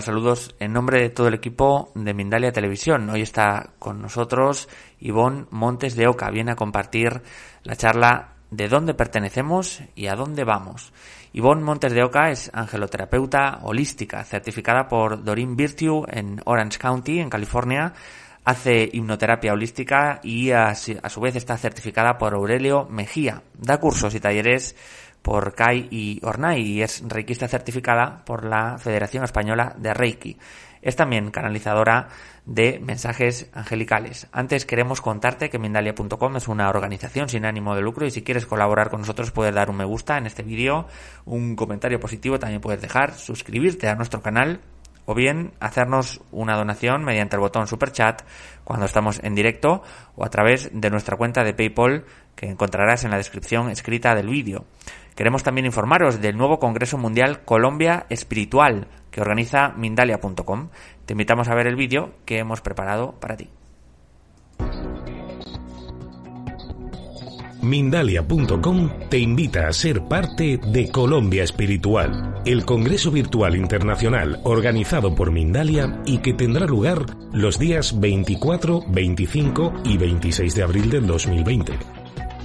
Saludos en nombre de todo el equipo de Mindalia Televisión. Hoy está con nosotros Ivonne Montes de Oca. Viene a compartir la charla de dónde pertenecemos y a dónde vamos. Ivonne Montes de Oca es angeloterapeuta holística, certificada por Doreen Virtue en Orange County, en California. Hace hipnoterapia holística y a su vez está certificada por Aurelio Mejía. Da cursos y talleres por Kai y Ornai y es reikista certificada por la Federación Española de Reiki. Es también canalizadora de mensajes angelicales. Antes queremos contarte que Mindalia.com es una organización sin ánimo de lucro y si quieres colaborar con nosotros puedes dar un me gusta en este vídeo, un comentario positivo también puedes dejar, suscribirte a nuestro canal o bien hacernos una donación mediante el botón super chat cuando estamos en directo o a través de nuestra cuenta de PayPal que encontrarás en la descripción escrita del vídeo. Queremos también informaros del nuevo Congreso Mundial Colombia Espiritual que organiza Mindalia.com. Te invitamos a ver el vídeo que hemos preparado para ti. Mindalia.com te invita a ser parte de Colombia Espiritual, el Congreso Virtual Internacional organizado por Mindalia y que tendrá lugar los días 24, 25 y 26 de abril del 2020.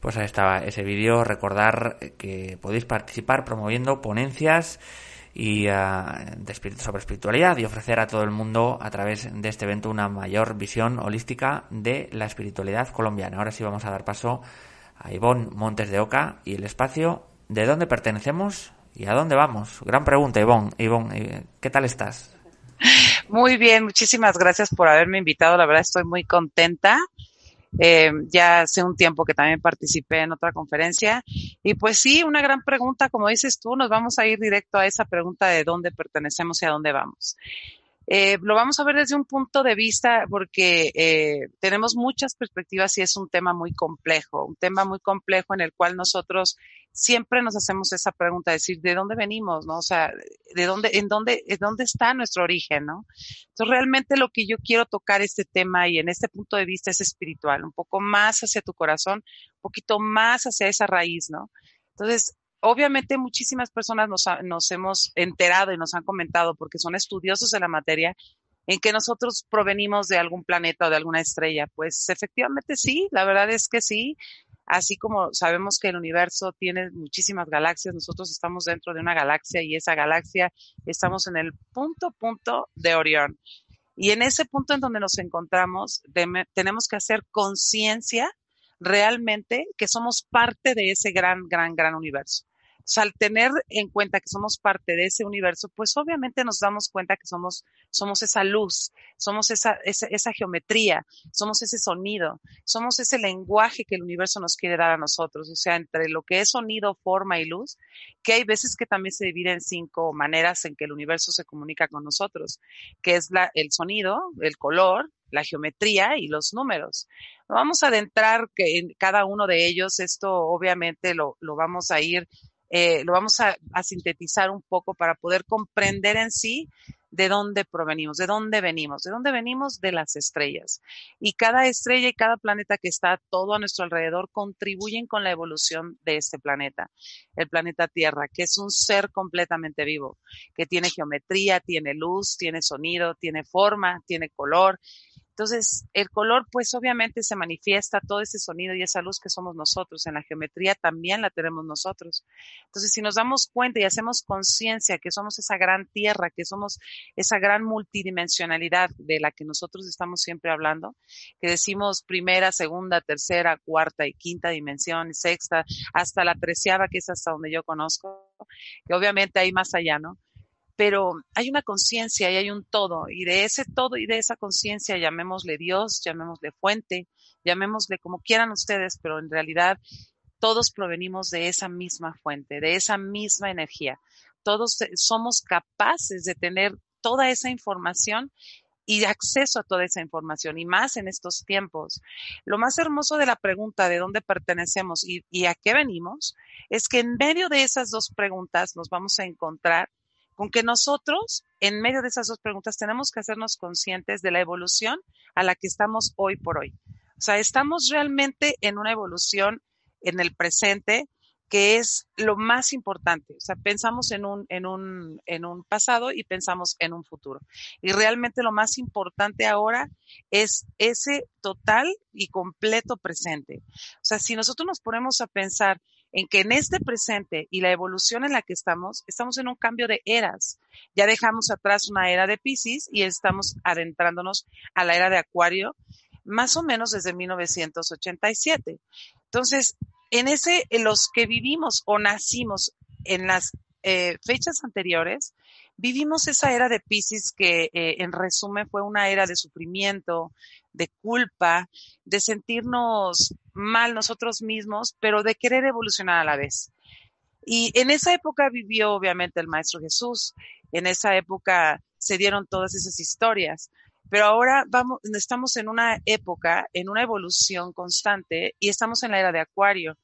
Pues ahí estaba ese vídeo. Recordar que podéis participar promoviendo ponencias y uh, de sobre espiritualidad y ofrecer a todo el mundo a través de este evento una mayor visión holística de la espiritualidad colombiana. Ahora sí vamos a dar paso a Ivonne Montes de Oca y el espacio de dónde pertenecemos y a dónde vamos. Gran pregunta, Ivonne. Ivonne, ¿qué tal estás? Muy bien, muchísimas gracias por haberme invitado. La verdad estoy muy contenta eh, ya hace un tiempo que también participé en otra conferencia. Y pues sí, una gran pregunta, como dices tú, nos vamos a ir directo a esa pregunta de dónde pertenecemos y a dónde vamos. Eh, lo vamos a ver desde un punto de vista porque eh, tenemos muchas perspectivas y es un tema muy complejo, un tema muy complejo en el cual nosotros siempre nos hacemos esa pregunta, decir, ¿de dónde venimos? ¿No? O sea, ¿de dónde, en dónde, en dónde está nuestro origen? ¿No? Entonces, realmente lo que yo quiero tocar este tema y en este punto de vista es espiritual, un poco más hacia tu corazón, un poquito más hacia esa raíz, ¿no? Entonces, obviamente muchísimas personas nos, hemos enterado y nos han comentado porque son estudiosos de la materia en que nosotros provenimos de algún planeta o de alguna estrella. Pues efectivamente sí, la verdad es que sí. Así como sabemos que el universo tiene muchísimas galaxias, nosotros estamos dentro de una galaxia y esa galaxia estamos en el punto, punto de Orión. Y en ese punto en donde nos encontramos, tenemos que hacer conciencia realmente que somos parte de ese gran, gran, gran universo al tener en cuenta que somos parte de ese universo, pues obviamente nos damos cuenta que somos, somos esa luz, somos esa, esa, esa geometría, somos ese sonido, somos ese lenguaje que el universo nos quiere dar a nosotros. O sea, entre lo que es sonido, forma y luz, que hay veces que también se divide en cinco maneras en que el universo se comunica con nosotros, que es la, el sonido, el color, la geometría y los números. Vamos a adentrar en cada uno de ellos, esto obviamente lo, lo vamos a ir eh, lo vamos a, sintetizar un poco para poder comprender en sí de dónde provenimos, de dónde venimos, de dónde venimos de las estrellas. Y cada estrella y cada planeta que está todo a nuestro alrededor contribuyen con la evolución de este planeta, el planeta Tierra, que es un ser completamente vivo, que tiene geometría, tiene luz, tiene sonido, tiene forma, tiene color entonces, el color, pues obviamente se manifiesta todo ese sonido y esa luz que somos nosotros. En la geometría también la tenemos nosotros. Entonces, si nos damos cuenta y hacemos conciencia que somos esa gran tierra, que somos esa gran multidimensionalidad de la que nosotros estamos siempre hablando, que decimos primera, segunda, tercera, cuarta y quinta dimensión, sexta, hasta la treceava, que es hasta donde yo conozco, que obviamente hay más allá, ¿no? Pero hay una conciencia y hay un todo, y de ese todo y de esa conciencia, llamémosle Dios, llamémosle fuente, llamémosle como quieran ustedes, pero en realidad todos provenimos de esa misma fuente, de esa misma energía. todos somos capaces de tener toda esa información y acceso a toda esa información, y más en estos tiempos. Lo más hermoso de la pregunta de dónde pertenecemos y, y, a qué venimos es que en medio de esas dos preguntas nos vamos a encontrar con que nosotros, en medio de esas dos preguntas, tenemos que hacernos conscientes de la evolución a la que estamos hoy por hoy. O sea, estamos realmente en una evolución en el presente que es lo más importante. O sea, pensamos en un, en un, en un pasado y pensamos en un futuro. Y realmente lo más importante ahora es ese total y completo presente. O sea, si nosotros nos ponemos a pensar en que en este presente y la evolución en la que estamos, estamos en un cambio de eras. Ya dejamos atrás una era de Pisces y estamos adentrándonos a la era de Acuario, más o menos desde 1987. Entonces, en ese, en los que vivimos o nacimos en las eh, fechas anteriores, vivimos esa era de Pisces que eh, en resumen fue una era de sufrimiento, de culpa, de sentirnos mal nosotros mismos, pero de querer evolucionar a la vez. Y en esa época vivió obviamente el Maestro Jesús, en esa época se dieron todas esas historias. Pero ahora vamos, estamos en una época, en una evolución constante y estamos en la era de Acuario.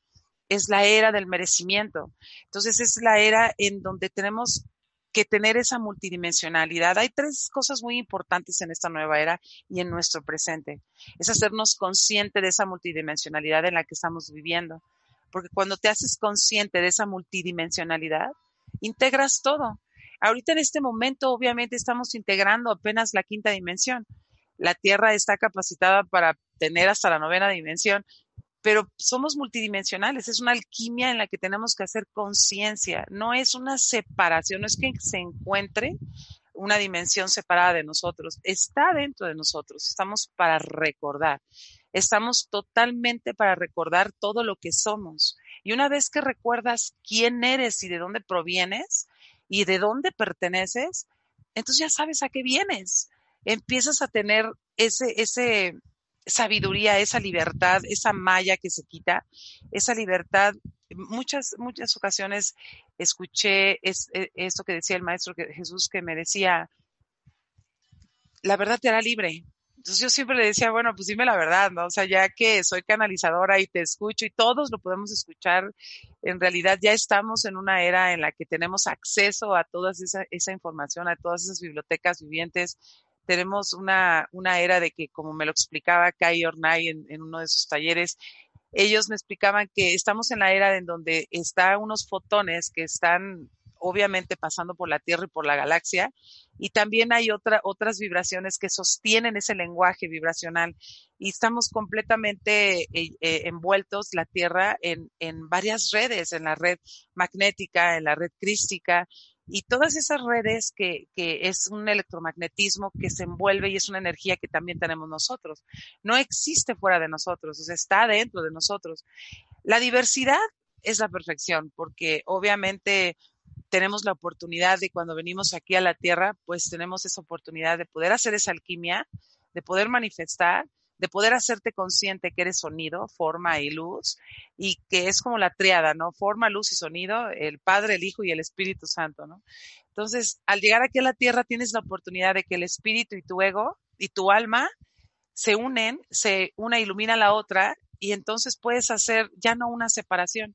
Es la era del merecimiento. Entonces es la era en donde tenemos que tener esa multidimensionalidad. Hay tres cosas muy importantes en esta nueva era y en nuestro presente. Es hacernos consciente de esa multidimensionalidad en la que estamos viviendo. Porque cuando te haces consciente de esa multidimensionalidad, integras todo. Ahorita en este momento, obviamente, estamos integrando apenas la quinta dimensión. La Tierra está capacitada para tener hasta la novena dimensión, pero somos multidimensionales, es una alquimia en la que tenemos que hacer conciencia, no es una separación, no es que se encuentre una dimensión separada de nosotros, está dentro de nosotros, estamos para recordar, estamos totalmente para recordar todo lo que somos. Y una vez que recuerdas quién eres y de dónde provienes y de dónde perteneces, entonces ya sabes a qué vienes. Empiezas a tener ese, ese, sabiduría, esa libertad, esa malla que se quita, esa libertad. Muchas, muchas ocasiones escuché es, e, esto que decía el maestro Jesús que me decía, la verdad te hará libre. Entonces yo siempre le decía, bueno, pues dime la verdad, ¿no? O sea, ya que soy canalizadora y te escucho y todos lo podemos escuchar, en realidad ya estamos en una era en la que tenemos acceso a toda esa, esa información, a todas esas bibliotecas vivientes, tenemos una, una era de que, como me lo explicaba Kai Ornay en, en uno de sus talleres, ellos me explicaban que estamos en la era en donde están unos fotones que están obviamente pasando por la Tierra y por la galaxia, y también hay otra, otras vibraciones que sostienen ese lenguaje vibracional, y estamos completamente eh, eh, envueltos, la Tierra, en, en varias redes, en la red magnética, en la red crística, y todas esas redes que, que, es un electromagnetismo que se envuelve y es una energía que también tenemos nosotros. No existe fuera de nosotros, está dentro de nosotros. La diversidad es la perfección, porque obviamente tenemos la oportunidad de cuando venimos aquí a la Tierra, pues tenemos esa oportunidad de poder hacer esa alquimia, de poder manifestar de poder hacerte consciente que eres sonido, forma y luz, y que es como la triada, ¿no? Forma, luz y sonido, el Padre, el Hijo y el Espíritu Santo, ¿no? Entonces, al llegar aquí a la tierra tienes la oportunidad de que el espíritu y tu ego y tu alma se unen, se una ilumina la otra y entonces puedes hacer ya no una separación.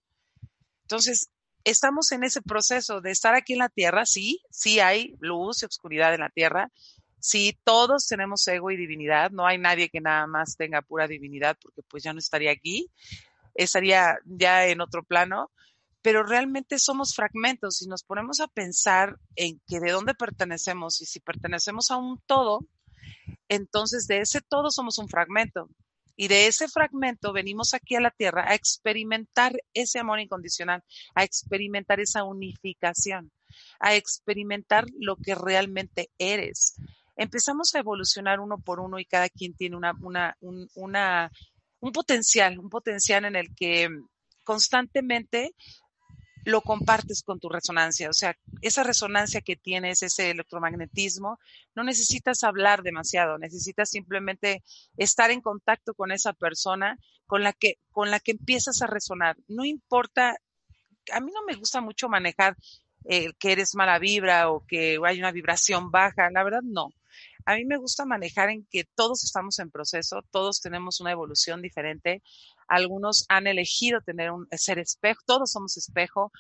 Entonces, estamos en ese proceso de estar aquí en la tierra, sí, sí hay luz y oscuridad en la tierra, Sí, todos tenemos ego y divinidad, no hay nadie que nada más tenga pura divinidad porque pues ya no estaría aquí, estaría ya en otro plano, pero realmente somos fragmentos y nos ponemos a pensar en que de dónde pertenecemos y si pertenecemos a un todo, entonces de ese todo somos un fragmento. Y de ese fragmento venimos aquí a la tierra a experimentar ese amor incondicional, a experimentar esa unificación, a experimentar lo que realmente eres empezamos a evolucionar uno por uno y cada quien tiene una, una, un, una, un potencial, un potencial en el que constantemente lo compartes con tu resonancia. O sea, esa resonancia que tienes, ese electromagnetismo, no necesitas hablar demasiado, necesitas simplemente estar en contacto con esa persona con la que, con la que empiezas a resonar. No importa, a mí no me gusta mucho manejar eh, que eres mala vibra o que hay una vibración baja. La verdad, no. A mí me gusta manejar en que todos estamos en proceso, todos tenemos una evolución diferente. Algunos han elegido tener un ser espejo, todos somos espejo.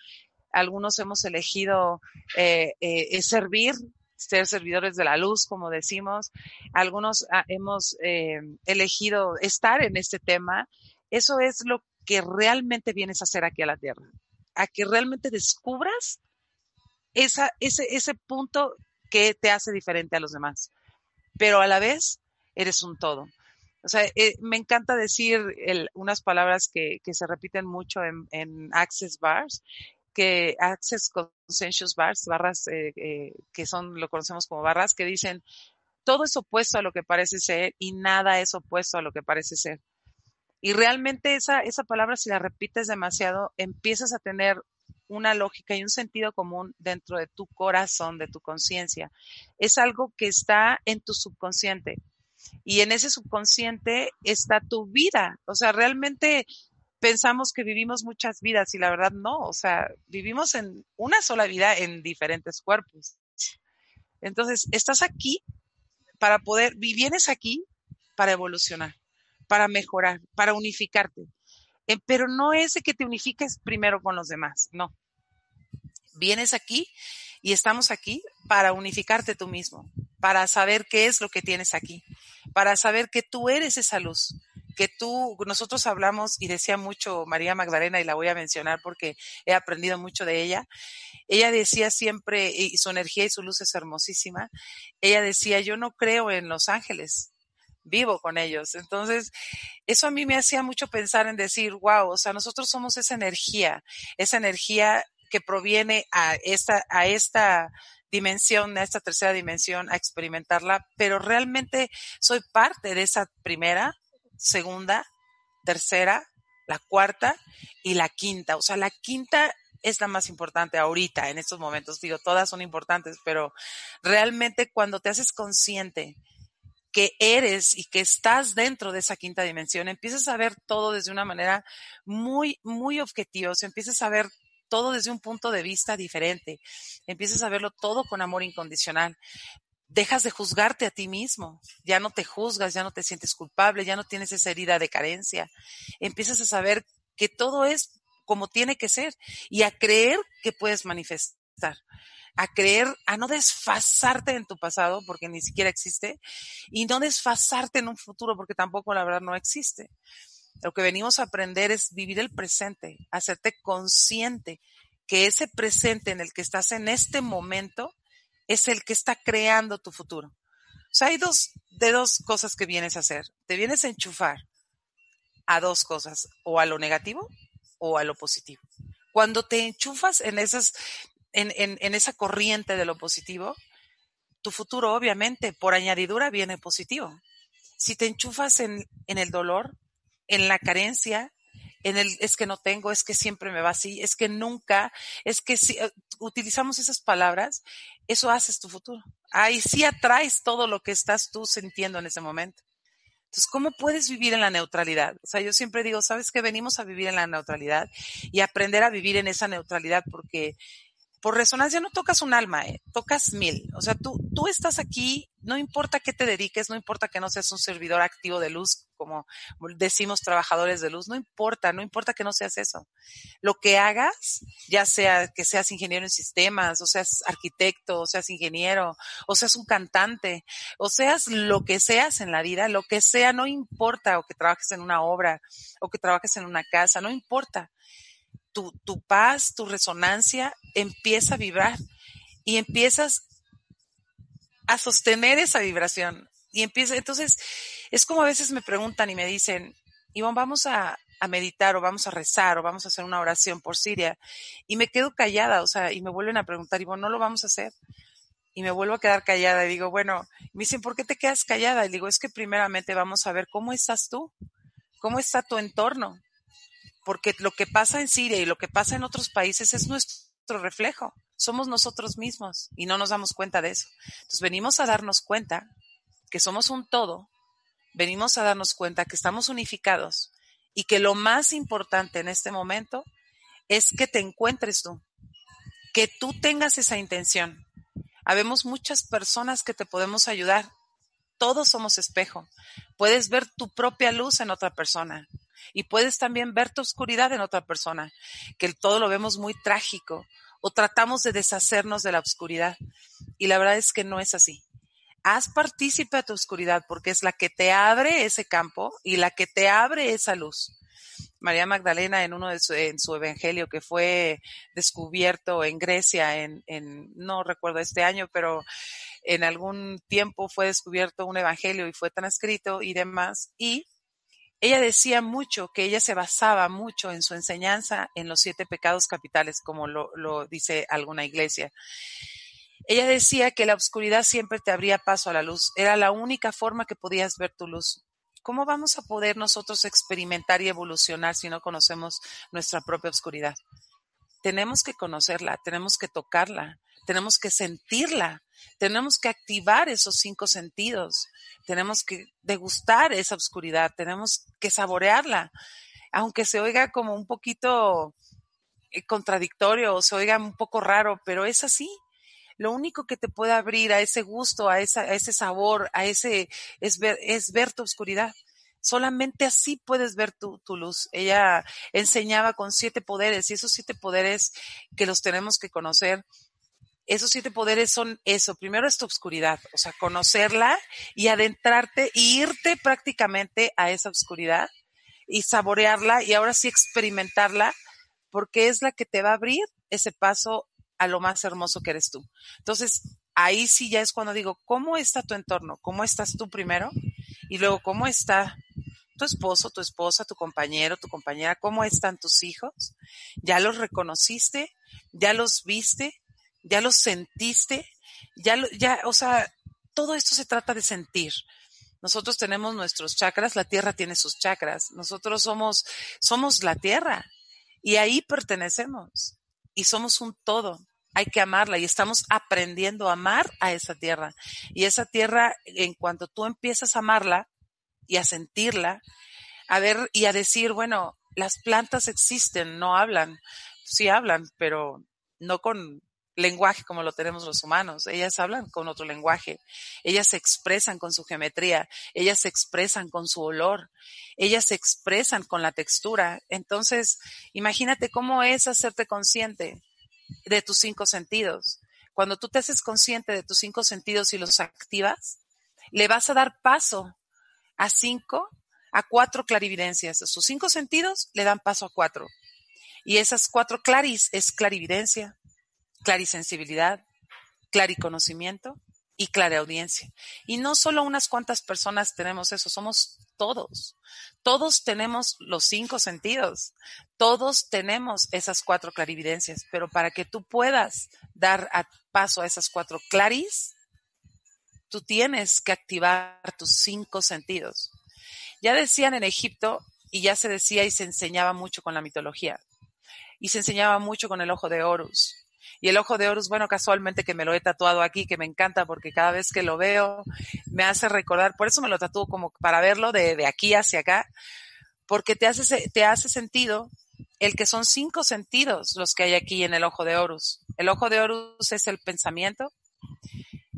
Algunos hemos elegido eh, eh, servir, ser servidores de la luz, como decimos. Algunos ah, hemos elegido estar en este tema. Eso es lo que realmente vienes a hacer aquí a la Tierra, a que realmente descubras ese punto que te hace diferente a los demás, pero a la vez eres un todo. O sea, eh, me encanta decir unas palabras que, que, se repiten mucho en, en, Access Bars, que Access Consensus Bars, barras eh, eh, que son, lo conocemos como barras, que dicen, todo es opuesto a lo que parece ser y nada es opuesto a lo que parece ser. Y realmente esa, esa palabra, si la repites demasiado, empiezas a tener una lógica y un sentido común dentro de tu corazón, de tu conciencia. Es algo que está en tu subconsciente. Y en ese subconsciente está tu vida. O sea, realmente pensamos que vivimos muchas vidas y la verdad no. O sea, vivimos en una sola vida en diferentes cuerpos. Entonces, estás aquí para poder, vienes aquí para evolucionar, para mejorar, para unificarte. Eh, pero no es de que te unifiques primero con los demás, no. Vienes aquí y estamos aquí para unificarte tú mismo, para saber qué es lo que tienes aquí, para saber que tú eres esa luz, que tú, nosotros hablamos y decía mucho María Magdalena y la voy a mencionar porque he aprendido mucho de ella. Ella decía siempre, y su energía y su luz es hermosísima, ella decía, yo no creo en los ángeles, vivo con ellos. Entonces, eso a mí me hacía mucho pensar en decir, wow, o sea, nosotros somos esa energía, esa energía que proviene a esta, a esta dimensión, a esta tercera dimensión, a experimentarla, pero realmente soy parte de esa primera, segunda, tercera, la cuarta y la quinta. O sea, la quinta es la más importante ahorita, en estos momentos. Digo, todas son importantes, pero realmente cuando te haces consciente que eres y que estás dentro de esa quinta dimensión, empiezas a ver todo desde una manera muy, muy objetiva, o empiezas a ver todo desde un punto de vista diferente, empiezas a verlo todo con amor incondicional. Dejas de juzgarte a ti mismo, ya no te juzgas, ya no te sientes culpable, ya no tienes esa herida de carencia. Empiezas a saber que todo es como tiene que ser y a creer que puedes manifestar a creer, a no desfasarte en tu pasado, porque ni siquiera existe, y no desfasarte en un futuro, porque tampoco la verdad no existe. Lo que venimos a aprender es vivir el presente, hacerte consciente que ese presente en el que estás en este momento es el que está creando tu futuro. O sea, hay dos, de dos cosas que vienes a hacer. Te vienes a enchufar a dos cosas, o a lo negativo o a lo positivo. Cuando te enchufas en esas, en, esa corriente de lo positivo, tu futuro obviamente por añadidura viene positivo. Si te enchufas en, el dolor, en la carencia, en el es que no tengo, es que siempre me va así, es que nunca, es que si eh, utilizamos esas palabras, eso haces tu futuro. Ahí sí atraes todo lo que estás tú sintiendo en ese momento. Entonces, ¿cómo puedes vivir en la neutralidad? O sea, yo siempre digo, ¿sabes que venimos a vivir en la neutralidad y aprender a vivir en esa neutralidad? Porque por resonancia no tocas un alma, ¿eh? tocas mil. O sea, tú, tú estás aquí, no importa qué te dediques, no importa que no seas un servidor activo de luz, como decimos trabajadores de luz, no importa, no importa que no seas eso. Lo que hagas, ya sea que seas ingeniero en sistemas, o seas arquitecto, o seas ingeniero, o seas un cantante, o seas lo que seas en la vida, lo que sea, no importa, o que trabajes en una obra, o que trabajes en una casa, no importa tu, paz, tu resonancia empieza a vibrar y empiezas a sostener esa vibración. Y empieza, entonces, es como a veces me preguntan y me dicen, Iván, vamos a, a meditar o vamos a rezar o vamos a hacer una oración por Siria. Y me quedo callada, o sea, y me vuelven a preguntar, Iván, no lo vamos a hacer. Y me vuelvo a quedar callada y digo, bueno, me dicen, ¿por qué te quedas callada? Y digo, es que primeramente vamos a ver cómo estás tú, cómo está tu entorno, porque lo que pasa en Siria y lo que pasa en otros países es nuestro reflejo. Somos nosotros mismos y no nos damos cuenta de eso. Entonces venimos a darnos cuenta que somos un todo, venimos a darnos cuenta que estamos unificados y que lo más importante en este momento es que te encuentres tú, que tú tengas esa intención. Habemos muchas personas que te podemos ayudar. Todos somos espejo. Puedes ver tu propia luz en otra persona y puedes también ver tu oscuridad en otra persona, que todo lo vemos muy trágico o tratamos de deshacernos de la oscuridad. Y la verdad es que no es así. Haz partícipe a tu oscuridad porque es la que te abre ese campo y la que te abre esa luz. María Magdalena en uno de su, en su evangelio que fue descubierto en Grecia en, en, no recuerdo este año, pero en algún tiempo fue descubierto un evangelio y fue transcrito y demás. Y ella decía mucho que ella se basaba mucho en su enseñanza en los siete pecados capitales, como lo, lo dice alguna iglesia. Ella decía que la oscuridad siempre te abría paso a la luz. Era la única forma que podías ver tu luz. ¿Cómo vamos a poder nosotros experimentar y evolucionar si no conocemos nuestra propia oscuridad? Tenemos que conocerla, tenemos que tocarla, tenemos que sentirla, tenemos que activar esos cinco sentidos, tenemos que degustar esa oscuridad, tenemos que saborearla, aunque se oiga como un poquito eh, contradictorio o se oiga un poco raro, pero es así lo único que te puede abrir a ese gusto, a, esa, a ese sabor, a ese, es ver, es ver tu oscuridad. Solamente así puedes ver tu, tu, luz. Ella enseñaba con siete poderes y esos siete poderes que los tenemos que conocer. Esos siete poderes son eso. Primero es tu oscuridad, o sea, conocerla y adentrarte e irte prácticamente a esa oscuridad y saborearla y ahora sí experimentarla porque es la que te va a abrir ese paso a lo más hermoso que eres tú. Entonces, ahí sí ya es cuando digo, ¿cómo está tu entorno? ¿Cómo estás tú primero? Y luego, ¿cómo está tu esposo, tu esposa, tu compañero, tu compañera? ¿Cómo están tus hijos? ¿Ya los reconociste? ¿Ya los viste? ¿Ya los sentiste? Ya, ya, o sea, todo esto se trata de sentir. Nosotros tenemos nuestros chakras, la tierra tiene sus chakras. Nosotros somos, somos la tierra y ahí pertenecemos y somos un todo. Hay que amarla y estamos aprendiendo a amar a esa tierra. Y esa tierra, en cuanto tú empiezas a amarla y a sentirla, a ver y a decir, bueno, las plantas existen, no hablan. Sí hablan, pero no con lenguaje como lo tenemos los humanos. Ellas hablan con otro lenguaje. Ellas se expresan con su geometría. Ellas se expresan con su olor. Ellas se expresan con la textura. Entonces, imagínate cómo es hacerte consciente de tus cinco sentidos. Cuando tú te haces consciente de tus cinco sentidos y los activas, le vas a dar paso a cinco, a cuatro clarividencias. Sus cinco sentidos le dan paso a cuatro. Y esas cuatro claris es clarividencia, clarisensibilidad, clariconocimiento y clareaudiencia. Y no solo unas cuantas personas tenemos eso, somos todos. Todos tenemos los cinco sentidos. Todos tenemos esas cuatro clarividencias, pero para que tú puedas dar paso a esas cuatro claris, tú tienes que activar tus cinco sentidos. Ya decían en Egipto, y ya se decía y se enseñaba mucho con la mitología, y se enseñaba mucho con el ojo de Horus, y el ojo de Horus, bueno, casualmente que me lo he tatuado aquí, que me encanta porque cada vez que lo veo me hace recordar, por eso me lo tatúo como para verlo de, de aquí hacia acá, porque te hace, te hace sentido el que son cinco sentidos los que hay aquí en el ojo de Horus. El ojo de Horus es el pensamiento,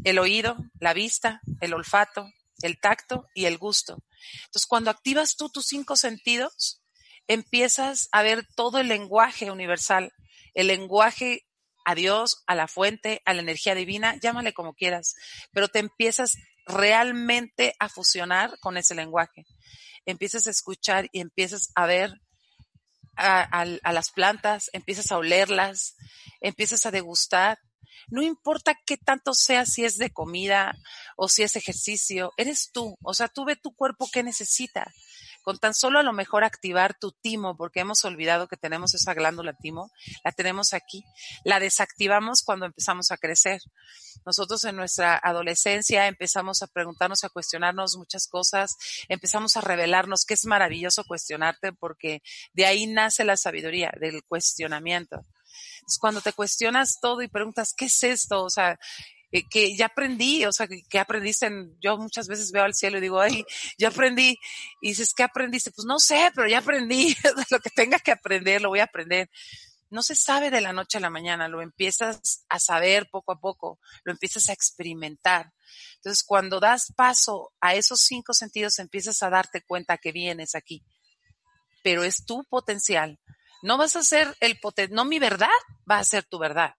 el oído, la vista, el olfato, el tacto y el gusto. Entonces, cuando activas tú tus cinco sentidos, empiezas a ver todo el lenguaje universal, el lenguaje a Dios, a la fuente, a la energía divina, llámale como quieras, pero te empiezas realmente a fusionar con ese lenguaje. Empiezas a escuchar y empiezas a ver a, las plantas, empiezas a olerlas, empiezas a degustar. No importa qué tanto sea, si es de comida o si es ejercicio, eres tú. O sea, tú ve tu cuerpo qué necesita con tan solo a lo mejor activar tu timo, porque hemos olvidado que tenemos esa glándula timo, la tenemos aquí, la desactivamos cuando empezamos a crecer. Nosotros en nuestra adolescencia empezamos a preguntarnos, a cuestionarnos muchas cosas, empezamos a revelarnos, que es maravilloso cuestionarte porque de ahí nace la sabiduría, del cuestionamiento. Entonces, cuando te cuestionas todo y preguntas, ¿qué es esto? O sea, eh, que ya aprendí, o sea, que, aprendiste, en, yo muchas veces veo al cielo y digo, ay, ya aprendí, y dices, ¿qué aprendiste? Pues no sé, pero ya aprendí, lo que tenga que aprender, lo voy a aprender. no se sabe de la noche a la mañana, lo empiezas a saber poco a poco, lo empiezas a experimentar. Entonces, cuando das paso a esos cinco sentidos, empiezas a darte cuenta que vienes aquí. Pero es tu potencial. No vas a ser el potencial, no mi verdad va a ser tu verdad.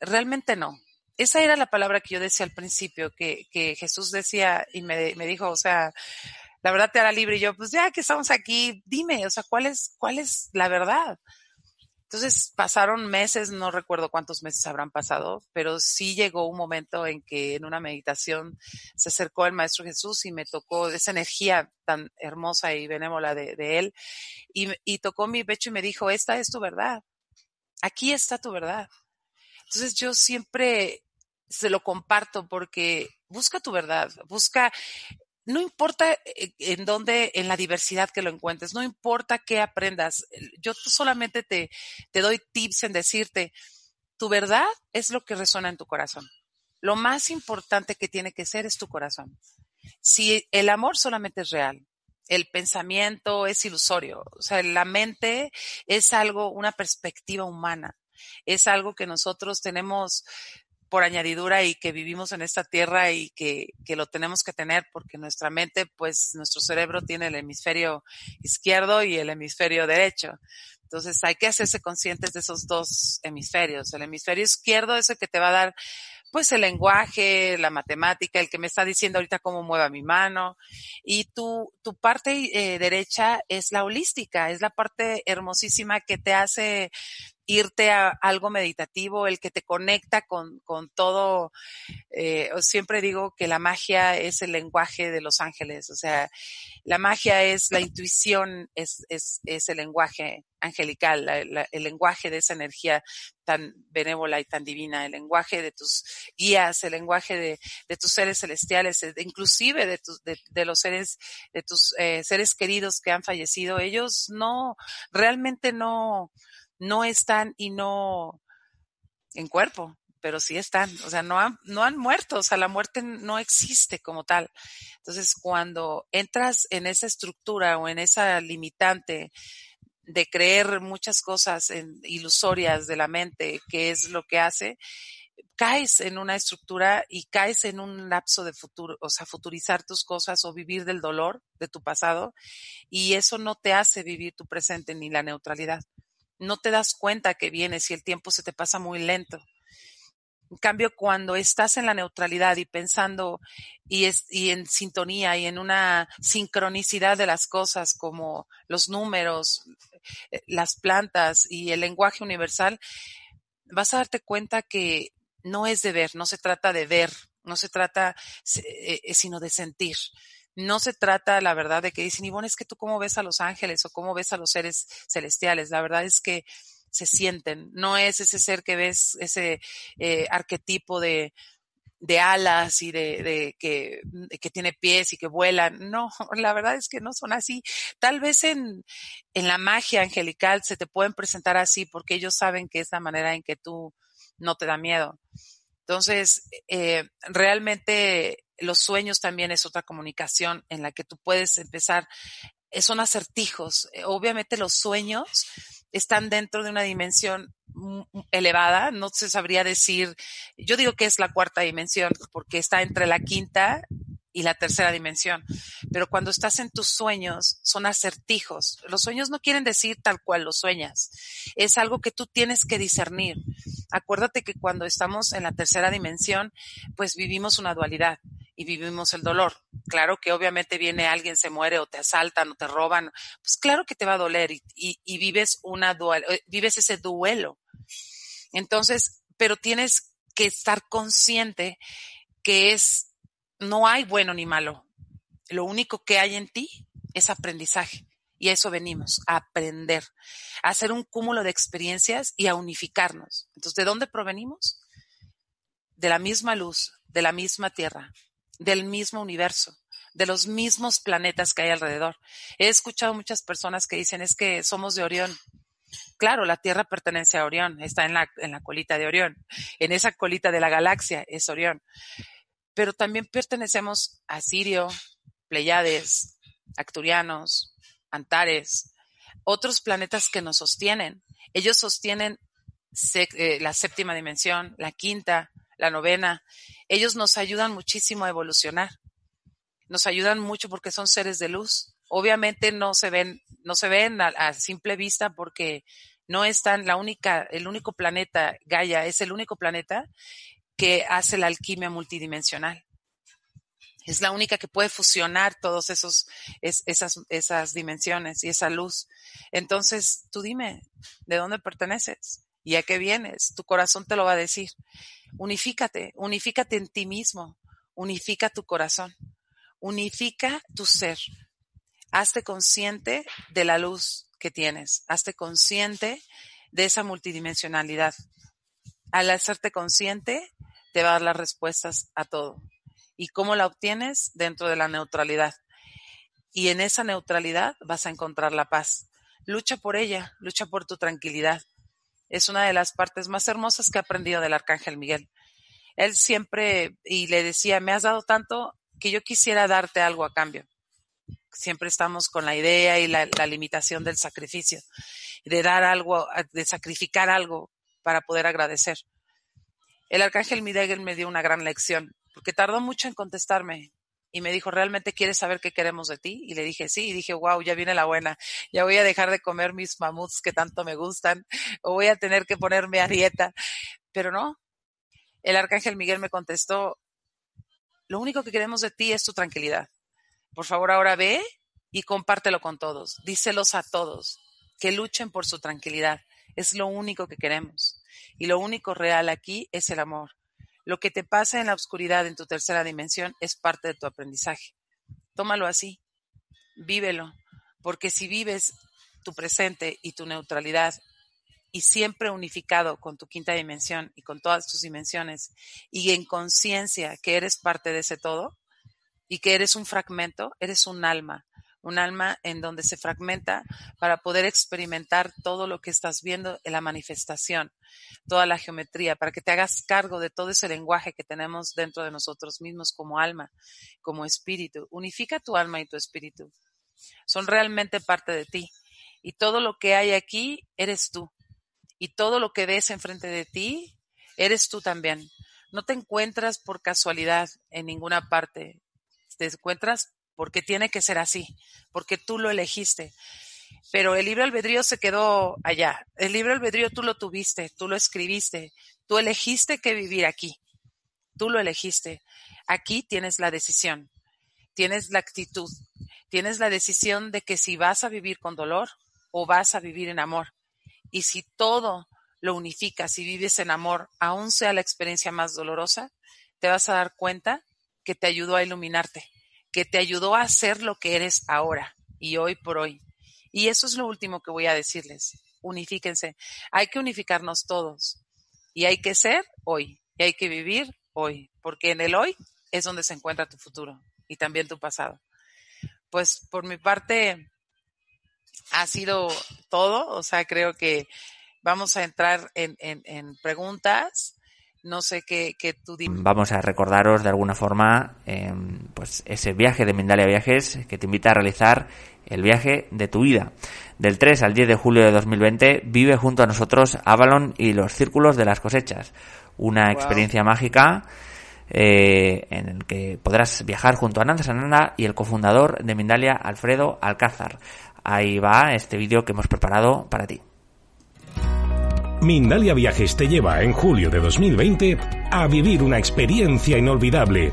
Realmente no. Esa era la palabra que yo decía al principio, que, que Jesús decía y me, me dijo, o sea, la verdad te hará libre. Y yo, pues ya que estamos aquí, dime, o sea, ¿cuál es, la verdad? Entonces pasaron meses, no recuerdo cuántos meses habrán pasado, pero sí llegó un momento en que en una meditación se acercó el Maestro Jesús y me tocó esa energía tan hermosa y benévola de, él y, y tocó mi pecho y me dijo, esta es tu verdad, aquí está tu verdad. Entonces yo siempre se lo comparto porque busca tu verdad, busca no importa eh, en dónde, en la diversidad que lo encuentres, no importa qué aprendas, yo solamente te, te doy tips en decirte, tu verdad es lo que resuena en tu corazón. Lo más importante que tiene que ser es tu corazón. Si el amor solamente es real, el pensamiento es ilusorio, o sea, la mente es algo, una perspectiva humana, es algo que nosotros tenemos por añadidura y que vivimos en esta tierra y que, que, lo tenemos que tener porque nuestra mente, pues nuestro cerebro tiene el hemisferio izquierdo y el hemisferio derecho. Entonces hay que hacerse conscientes de esos dos hemisferios. El hemisferio izquierdo es el que te va a dar pues el lenguaje, la matemática, el que me está diciendo ahorita cómo mueva mi mano. Y tu, tu parte eh, derecha es la holística, es la parte hermosísima que te hace irte a algo meditativo, el que te conecta con, con todo. Eh, siempre digo que la magia es el lenguaje de los ángeles, o sea, la magia es la intuición, es, es, es el lenguaje angelical, el lenguaje de esa energía tan benévola y tan divina, el lenguaje de tus guías, el lenguaje de, de tus seres celestiales, inclusive de, tus, de, de, los seres, de tus eh, seres queridos que han fallecido. Ellos no, realmente no, no están y no en cuerpo, pero sí están, o sea, no han, no han muerto, o sea, la muerte no existe como tal. Entonces, cuando entras en esa estructura o en esa limitante de creer muchas cosas ilusorias de la mente, que es lo que hace, caes en una estructura y caes en un lapso de futuro, o sea, futurizar tus cosas o vivir del dolor de tu pasado y eso no te hace vivir tu presente ni la neutralidad no te das cuenta que vienes y el tiempo se te pasa muy lento. En cambio, cuando estás en la neutralidad y pensando y, y en sintonía y en una sincronicidad de las cosas como los números, eh, las plantas y el lenguaje universal, vas a darte cuenta que no es de ver, no se trata de ver, no se trata eh, eh, sino de sentir no se trata, la verdad, de que dicen, Ivonne, es que tú cómo ves a los ángeles o cómo ves a los seres celestiales. La verdad es que se sienten, no es ese ser que ves, ese eh, arquetipo de, alas y de, que tiene pies y que vuelan. No, la verdad es que no son así. Tal vez en, en la magia angelical se te pueden presentar así porque ellos saben que es la manera en que tú no te da miedo. Entonces, eh, realmente los sueños también es otra comunicación en la que tú puedes empezar, eh, son acertijos. Eh, obviamente los sueños están dentro de una dimensión elevada, no se sabría decir, yo digo que es la cuarta dimensión porque está entre la quinta y la tercera dimensión. Pero cuando estás en tus sueños, son acertijos. Los sueños no quieren decir tal cual los sueñas. Es algo que tú tienes que discernir. Acuérdate que cuando estamos en la tercera dimensión, pues vivimos una dualidad y vivimos el dolor. Claro que obviamente viene alguien, se muere o te asaltan o te roban, pues claro que te va a doler y, vives una dual, eh, vives ese duelo. Entonces, pero tienes que estar consciente que es, no hay bueno ni malo. Lo único que hay en ti es aprendizaje. Y a eso venimos, a aprender, a hacer un cúmulo de experiencias y a unificarnos. Entonces, ¿de dónde provenimos? De la misma luz, de la misma tierra, del mismo universo, de los mismos planetas que hay alrededor. He escuchado muchas personas que dicen es que somos de Orión. Claro, la Tierra pertenece a Orión, está en la, en la colita de Orión. En esa colita de la galaxia es Orión. Pero también pertenecemos a Sirio, Pleiades, Acturianos, Antares, otros planetas que nos sostienen. Ellos sostienen eh, la séptima dimensión, la quinta, la novena. Ellos nos ayudan muchísimo a evolucionar. Nos ayudan mucho porque son seres de luz. Obviamente no se ven, no se ven a, simple vista porque no están la única, el único planeta, Gaia es el único planeta que hace la alquimia multidimensional. Es la única que puede fusionar todos esos, esas, esas dimensiones y esa luz. Entonces, tú dime, ¿de dónde perteneces? ¿Y a qué vienes? Tu corazón te lo va a decir. Unifícate, unifícate en ti mismo, unifica tu corazón, unifica tu ser. Hazte consciente de la luz que tienes, hazte consciente de esa multidimensionalidad. Al hacerte consciente, te va a dar las respuestas a todo. ¿Y cómo la obtienes? Dentro de la neutralidad. Y en esa neutralidad vas a encontrar la paz. Lucha por ella, lucha por tu tranquilidad. Es una de las partes más hermosas que he aprendido del Arcángel Miguel. Él siempre, y le decía, me has dado tanto que yo quisiera darte algo a cambio. Siempre estamos con la idea y la, la limitación del sacrificio, de dar algo, de sacrificar algo para poder agradecer. El Arcángel Miguel me dio una gran lección porque tardó mucho en contestarme. Y me dijo, ¿realmente quieres saber qué queremos de ti? Y le dije, sí. Y dije, wow, ya viene la buena. Ya voy a dejar de comer mis mamuts que tanto me gustan. O voy a tener que ponerme a dieta. Pero no. El arcángel Miguel me contestó, lo único que queremos de ti es tu tranquilidad. Por favor, ahora ve y compártelo con todos. Díselos a todos que luchen por su tranquilidad. Es lo único que queremos. Y lo único real aquí es el amor. Lo que te pasa en la oscuridad en tu tercera dimensión es parte de tu aprendizaje. Tómalo así, vívelo, porque si vives tu presente y tu neutralidad y siempre unificado con tu quinta dimensión y con todas tus dimensiones y en conciencia que eres parte de ese todo y que eres un fragmento, eres un alma un alma en donde se fragmenta para poder experimentar todo lo que estás viendo en la manifestación, toda la geometría, para que te hagas cargo de todo ese lenguaje que tenemos dentro de nosotros mismos como alma, como espíritu. Unifica tu alma y tu espíritu. Son realmente parte de ti. Y todo lo que hay aquí eres tú. Y todo lo que ves enfrente de ti, eres tú también. No te encuentras por casualidad en ninguna parte. Te encuentras porque tiene que ser así, porque tú lo elegiste. Pero el libre albedrío se quedó allá. El libre albedrío tú lo tuviste, tú lo escribiste, tú elegiste que vivir aquí. Tú lo elegiste. Aquí tienes la decisión, tienes la actitud, tienes la decisión de que si vas a vivir con dolor o vas a vivir en amor. Y si todo lo unificas y vives en amor, aun sea la experiencia más dolorosa, te vas a dar cuenta que te ayudó a iluminarte que te ayudó a ser lo que eres ahora y hoy por hoy. Y eso es lo último que voy a decirles. Unifíquense. Hay que unificarnos todos. Y hay que ser hoy. Y hay que vivir hoy. Porque en el hoy es donde se encuentra tu futuro y también tu pasado. Pues por mi parte ha sido todo. O sea, creo que vamos a entrar en, en preguntas no sé qué, tú Vamos a recordaros de alguna forma em, pues ese viaje de Mindalia Viajes que te invita a realizar el viaje de tu vida. Del 3 al 10 de julio de 2020 vive junto a nosotros Avalon y los círculos de las cosechas. Una experiencia mágica eh, en el que podrás viajar junto a Nanda Sananda y el cofundador de Mindalia, Alfredo Alcázar. Ahí va este vídeo que hemos preparado para ti. Mindalia Viajes te lleva en julio de 2020 a vivir una experiencia inolvidable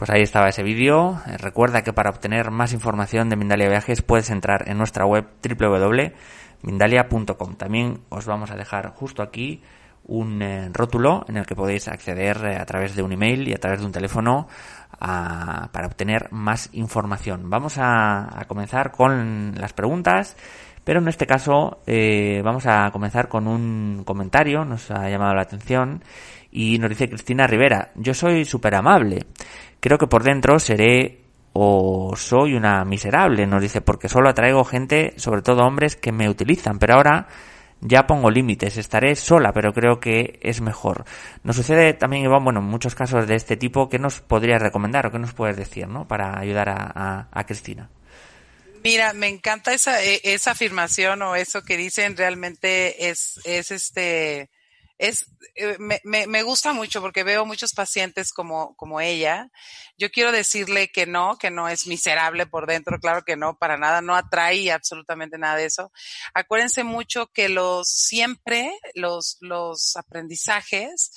Pues ahí estaba ese vídeo. Recuerda que para obtener más información de Mindalia Viajes puedes entrar en nuestra web www mindalia.com. También os vamos a dejar justo aquí un eh, rótulo en el que podéis acceder eh, a través de un email y a través de un teléfono para obtener más información. Vamos a, comenzar con las preguntas, pero en este caso eh, vamos a comenzar con un comentario, nos ha llamado la atención y nos dice Cristina Rivera, yo soy súper amable, creo que por dentro seré o soy una miserable, nos dice, porque solo atraigo gente, sobre todo hombres, que me utilizan, pero ahora ya pongo límites, estaré sola, pero creo que es mejor. Nos sucede también, Iván, bueno, muchos casos de este tipo, ¿qué nos podrías recomendar o qué nos puedes decir, ¿no? Para ayudar a, a, Cristina. Mira, me encanta esa, e, esa afirmación o eso que dicen, realmente es, es este, es, eh, me, me, me, gusta mucho porque veo muchos pacientes como, como ella. Yo quiero decirle que no, que no es miserable por dentro, claro que no, para nada, no atrae absolutamente nada de eso. Acuérdense mucho que los, siempre los, los aprendizajes,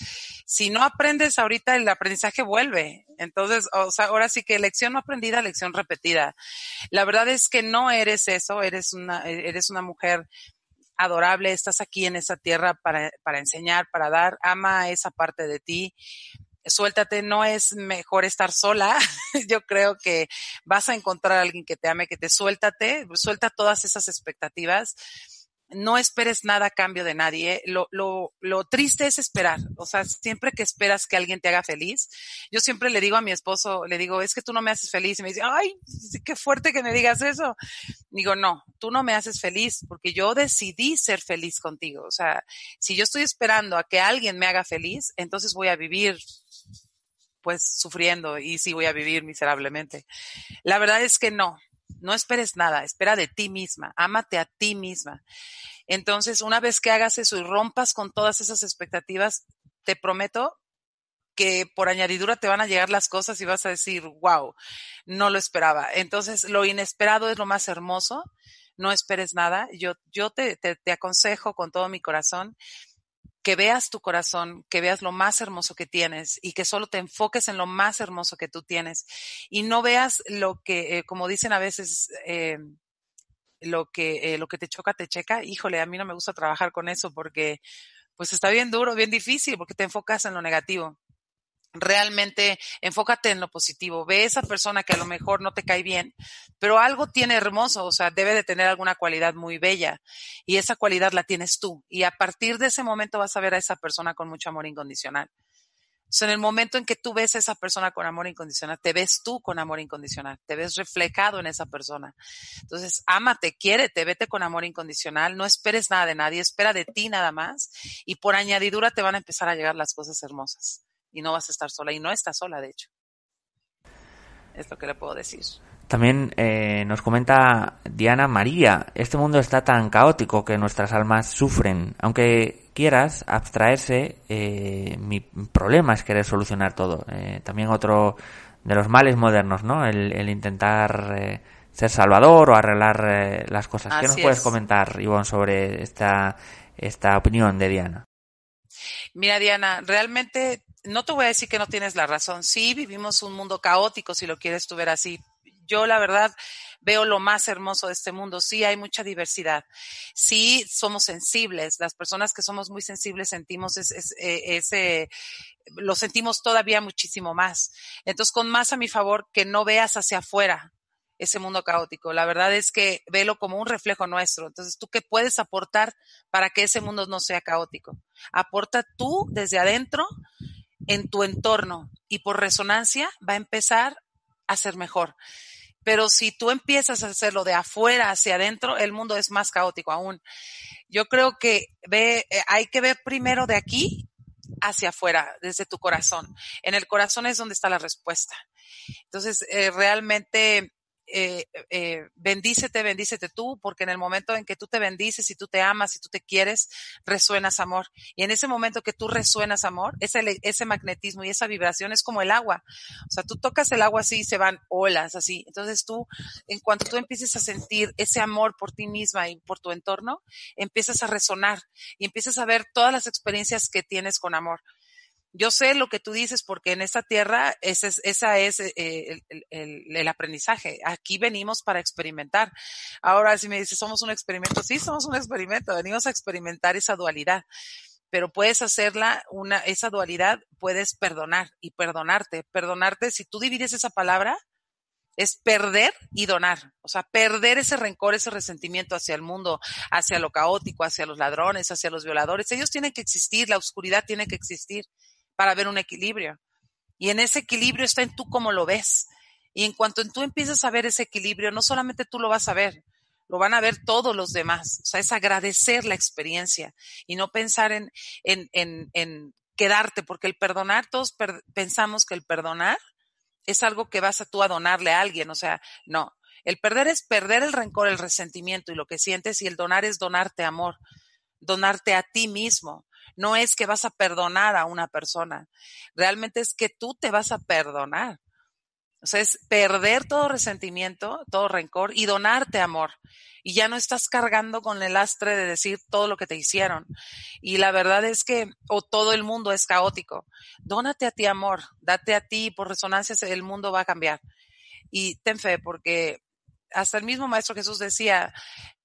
si no aprendes ahorita, el aprendizaje vuelve. Entonces, o sea, ahora sí que lección no aprendida, lección repetida. La verdad es que no eres eso, eres una, eres una mujer adorable, estás aquí en esa tierra para, para enseñar, para dar, ama esa parte de ti, suéltate, no es mejor estar sola. Yo creo que vas a encontrar a alguien que te ame, que te suéltate, suelta todas esas expectativas no esperes nada a cambio de nadie. Lo, lo, lo, triste es esperar. O sea, siempre que esperas que alguien te haga feliz, yo siempre le digo a mi esposo, le digo, es que tú no me haces feliz. Y me dice, ay, qué fuerte que me digas eso. Digo, no, tú no me haces feliz porque yo decidí ser feliz contigo. O sea, si yo estoy esperando a que alguien me haga feliz, entonces voy a vivir pues sufriendo y sí voy a vivir miserablemente. La verdad es que no, no esperes nada, espera de ti misma, ámate a ti misma. Entonces, una vez que hagas eso y rompas con todas esas expectativas, te prometo que por añadidura te van a llegar las cosas y vas a decir, wow, no lo esperaba. Entonces, lo inesperado es lo más hermoso. No esperes nada. Yo, yo te, te, te aconsejo con todo mi corazón que veas tu corazón, que veas lo más hermoso que tienes y que solo te enfoques en lo más hermoso que tú tienes y no veas lo que, eh, como dicen a veces, eh, lo que, eh, lo que te choca, te checa. Híjole, a mí no me gusta trabajar con eso porque pues está bien duro, bien difícil porque te enfocas en lo negativo realmente enfócate en lo positivo. Ve esa persona que a lo mejor no te cae bien, pero algo tiene hermoso, o sea, debe de tener alguna cualidad muy bella y esa cualidad la tienes tú. Y a partir de ese momento vas a ver a esa persona con mucho amor incondicional. Sea, en el momento en que tú ves a esa persona con amor incondicional, te ves tú con amor incondicional, te ves reflejado en esa persona. Entonces, ámate, quiérete, vete con amor incondicional, no esperes nada de nadie, espera de ti nada más y por añadidura te van a empezar a llegar las cosas hermosas y no vas a estar sola y no estás sola, de hecho. Es lo que le puedo decir. También eh, nos comenta Diana María, este mundo está tan caótico que nuestras almas sufren. Aunque quieras abstraerse, eh, mi problema es querer solucionar todo. Eh, también otro de los males modernos, ¿no? El, intentar ser salvador o arreglar las cosas. ¿Qué nos puedes comentar, Ivonne, sobre esta, esta opinión de Diana? Mira, Diana, realmente no te voy a decir que no tienes la razón. Sí, vivimos un mundo caótico, si lo quieres tú ver así. Yo, la verdad, veo lo más hermoso de este mundo. Sí, hay mucha diversidad. Sí, somos sensibles. Las personas que somos muy sensibles sentimos ese, ese lo sentimos todavía muchísimo más. Entonces, con más a mi favor, que no veas hacia afuera, ese mundo caótico. La verdad es que velo como un reflejo nuestro. Entonces, ¿tú qué puedes aportar para que ese mundo no sea caótico? Aporta tú desde adentro en tu entorno y por resonancia va a empezar a ser mejor. Pero si tú empiezas a hacerlo de afuera hacia adentro, el mundo es más caótico aún. Yo creo que ve, eh, hay que ver primero de aquí hacia afuera, desde tu corazón. En el corazón es donde está la respuesta. Entonces, eh, realmente eh, eh, bendícete, bendícete tú, porque en el momento en que tú te bendices y tú te amas y tú te quieres, resuenas amor. Y en ese momento que tú resuenas amor, ese, ese magnetismo y esa vibración es como el agua. O sea, tú tocas el agua así y se van olas así. Entonces tú, en cuanto tú empieces a sentir ese amor por ti misma y por tu entorno, empiezas a resonar y empiezas a ver todas las experiencias que tienes con amor yo sé lo que tú dices porque en esta tierra ese es, esa es eh, el, aprendizaje. Aquí venimos para experimentar. Ahora, si me dices, somos un experimento, sí, somos un experimento, venimos a experimentar esa dualidad. pero puedes hacerla una, esa dualidad, puedes perdonar y perdonarte. Perdonarte, si tú divides esa palabra, es perder y donar. O sea, perder ese rencor, ese resentimiento hacia el mundo, hacia lo caótico, hacia los ladrones, hacia los violadores. Ellos tienen que existir, la oscuridad tiene que existir para ver un equilibrio. Y en ese equilibrio está en tú cómo lo ves. Y en cuanto tú empiezas a ver ese equilibrio, no solamente tú lo vas a ver, lo van a ver todos los demás. O sea, es agradecer la experiencia y no pensar en, en, en, en quedarte, porque el perdonar, todos pensamos que el perdonar es algo que vas a tú a donarle a alguien, o sea, no. El perder es perder el rencor, el resentimiento y lo que sientes y el donar es donarte amor, donarte a ti mismo. No es que vas a perdonar a una persona, realmente es que tú te vas a perdonar. O sea, es perder todo resentimiento, todo rencor y donarte amor. Y ya no estás cargando con el lastre de decir todo lo que te hicieron. Y la verdad es que, o todo el mundo es caótico. Dónate a ti amor, date a ti, por resonancias el mundo va a cambiar. Y ten fe, porque hasta el mismo Maestro Jesús decía,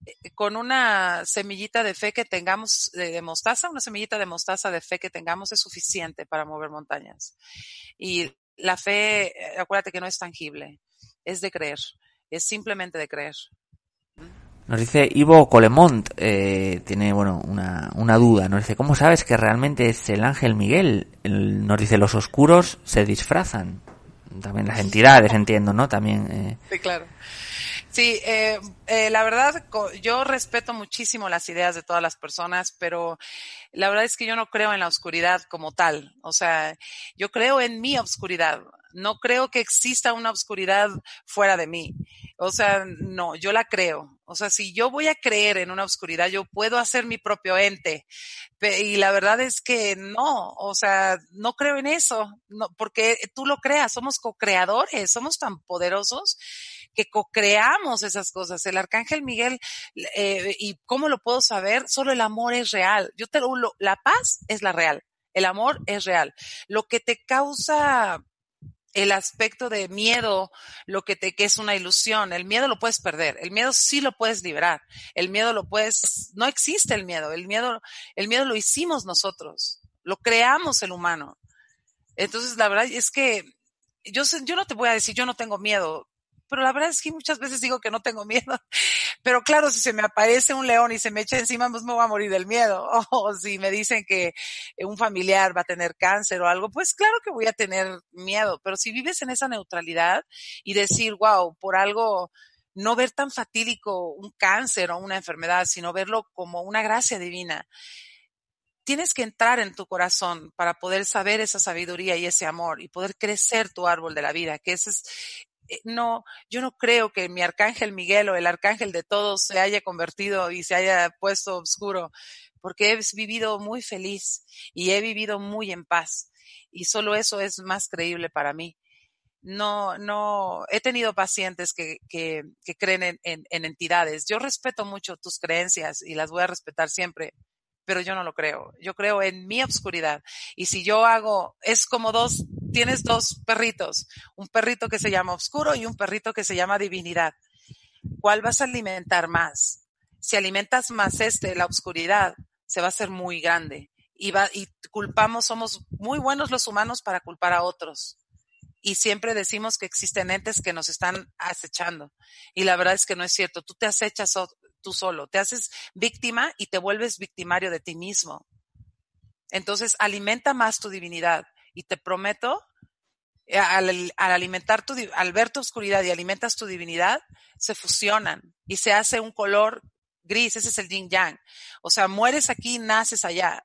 eh, con una semillita de fe que tengamos de, mostaza, una semillita de mostaza de fe que tengamos es suficiente para mover montañas. Y la fe, eh, acuérdate que no es tangible, es de creer, es simplemente de creer. Nos dice Ivo Colemont, eh, tiene bueno una, una duda, nos dice, ¿cómo sabes que realmente es el ángel Miguel? nos dice, los oscuros se disfrazan. También las entidades, entiendo, ¿no? También. Eh. Sí, claro. Sí, eh, eh, la verdad, yo respeto muchísimo las ideas de todas las personas, pero la verdad es que yo no creo en la oscuridad como tal. O sea, yo creo en mi oscuridad. No creo que exista una oscuridad fuera de mí. O sea, no, yo la creo. O sea, si yo voy a creer en una oscuridad, yo puedo hacer mi propio ente. Y la verdad es que no, o sea, no creo en eso, no, porque tú lo creas, somos co-creadores, somos tan poderosos que co-creamos esas cosas. El arcángel Miguel, eh, ¿y cómo lo puedo saber? Solo el amor es real. Yo te lo, la paz es la real. El amor es real. Lo que te causa el aspecto de miedo, lo que te que es una ilusión, el miedo lo puedes perder, el miedo sí lo puedes liberar, el miedo lo puedes, no existe el miedo, el miedo, el miedo lo hicimos nosotros, lo creamos el humano. Entonces, la verdad es que yo, yo no te voy a decir, yo no tengo miedo, pero la verdad es que muchas veces digo que no tengo miedo. Pero claro, si se me aparece un león y se me echa encima, pues me voy a morir del miedo. O si me dicen que un familiar va a tener cáncer o algo, pues claro que voy a tener miedo. Pero si vives en esa neutralidad y decir, wow, por algo, no ver tan fatídico un cáncer o una enfermedad, sino verlo como una gracia divina tienes que entrar en tu corazón para poder saber esa sabiduría y ese amor y poder crecer tu árbol de la vida, que ese es, eh, no, yo no creo que mi arcángel Miguel o el arcángel de todos se haya convertido y se haya puesto oscuro, porque he vivido muy feliz y he vivido muy en paz. Y solo eso es más creíble para mí. No, no, he tenido pacientes que, que, creen en, en, en entidades. Yo respeto mucho tus creencias y las voy a respetar siempre, pero yo no lo creo. Yo creo en mi obscuridad. Y si yo hago, es como dos, tienes dos perritos, un perrito que se llama oscuro y un perrito que se llama divinidad. ¿Cuál vas a alimentar más? Si alimentas más este, la oscuridad, se va a hacer muy grande. Y, va, y culpamos, somos muy buenos los humanos para culpar a otros. Y siempre decimos que existen entes que nos están acechando. Y la verdad es que no es cierto. Tú te acechas tú solo, te haces víctima y te vuelves victimario de ti mismo. Entonces, alimenta más tu divinidad y te prometo, eh, al, alimentar tu, al ver tu oscuridad y alimentas tu divinidad, se fusionan y se hace un color gris, ese es el yin yang. O sea, mueres aquí naces allá.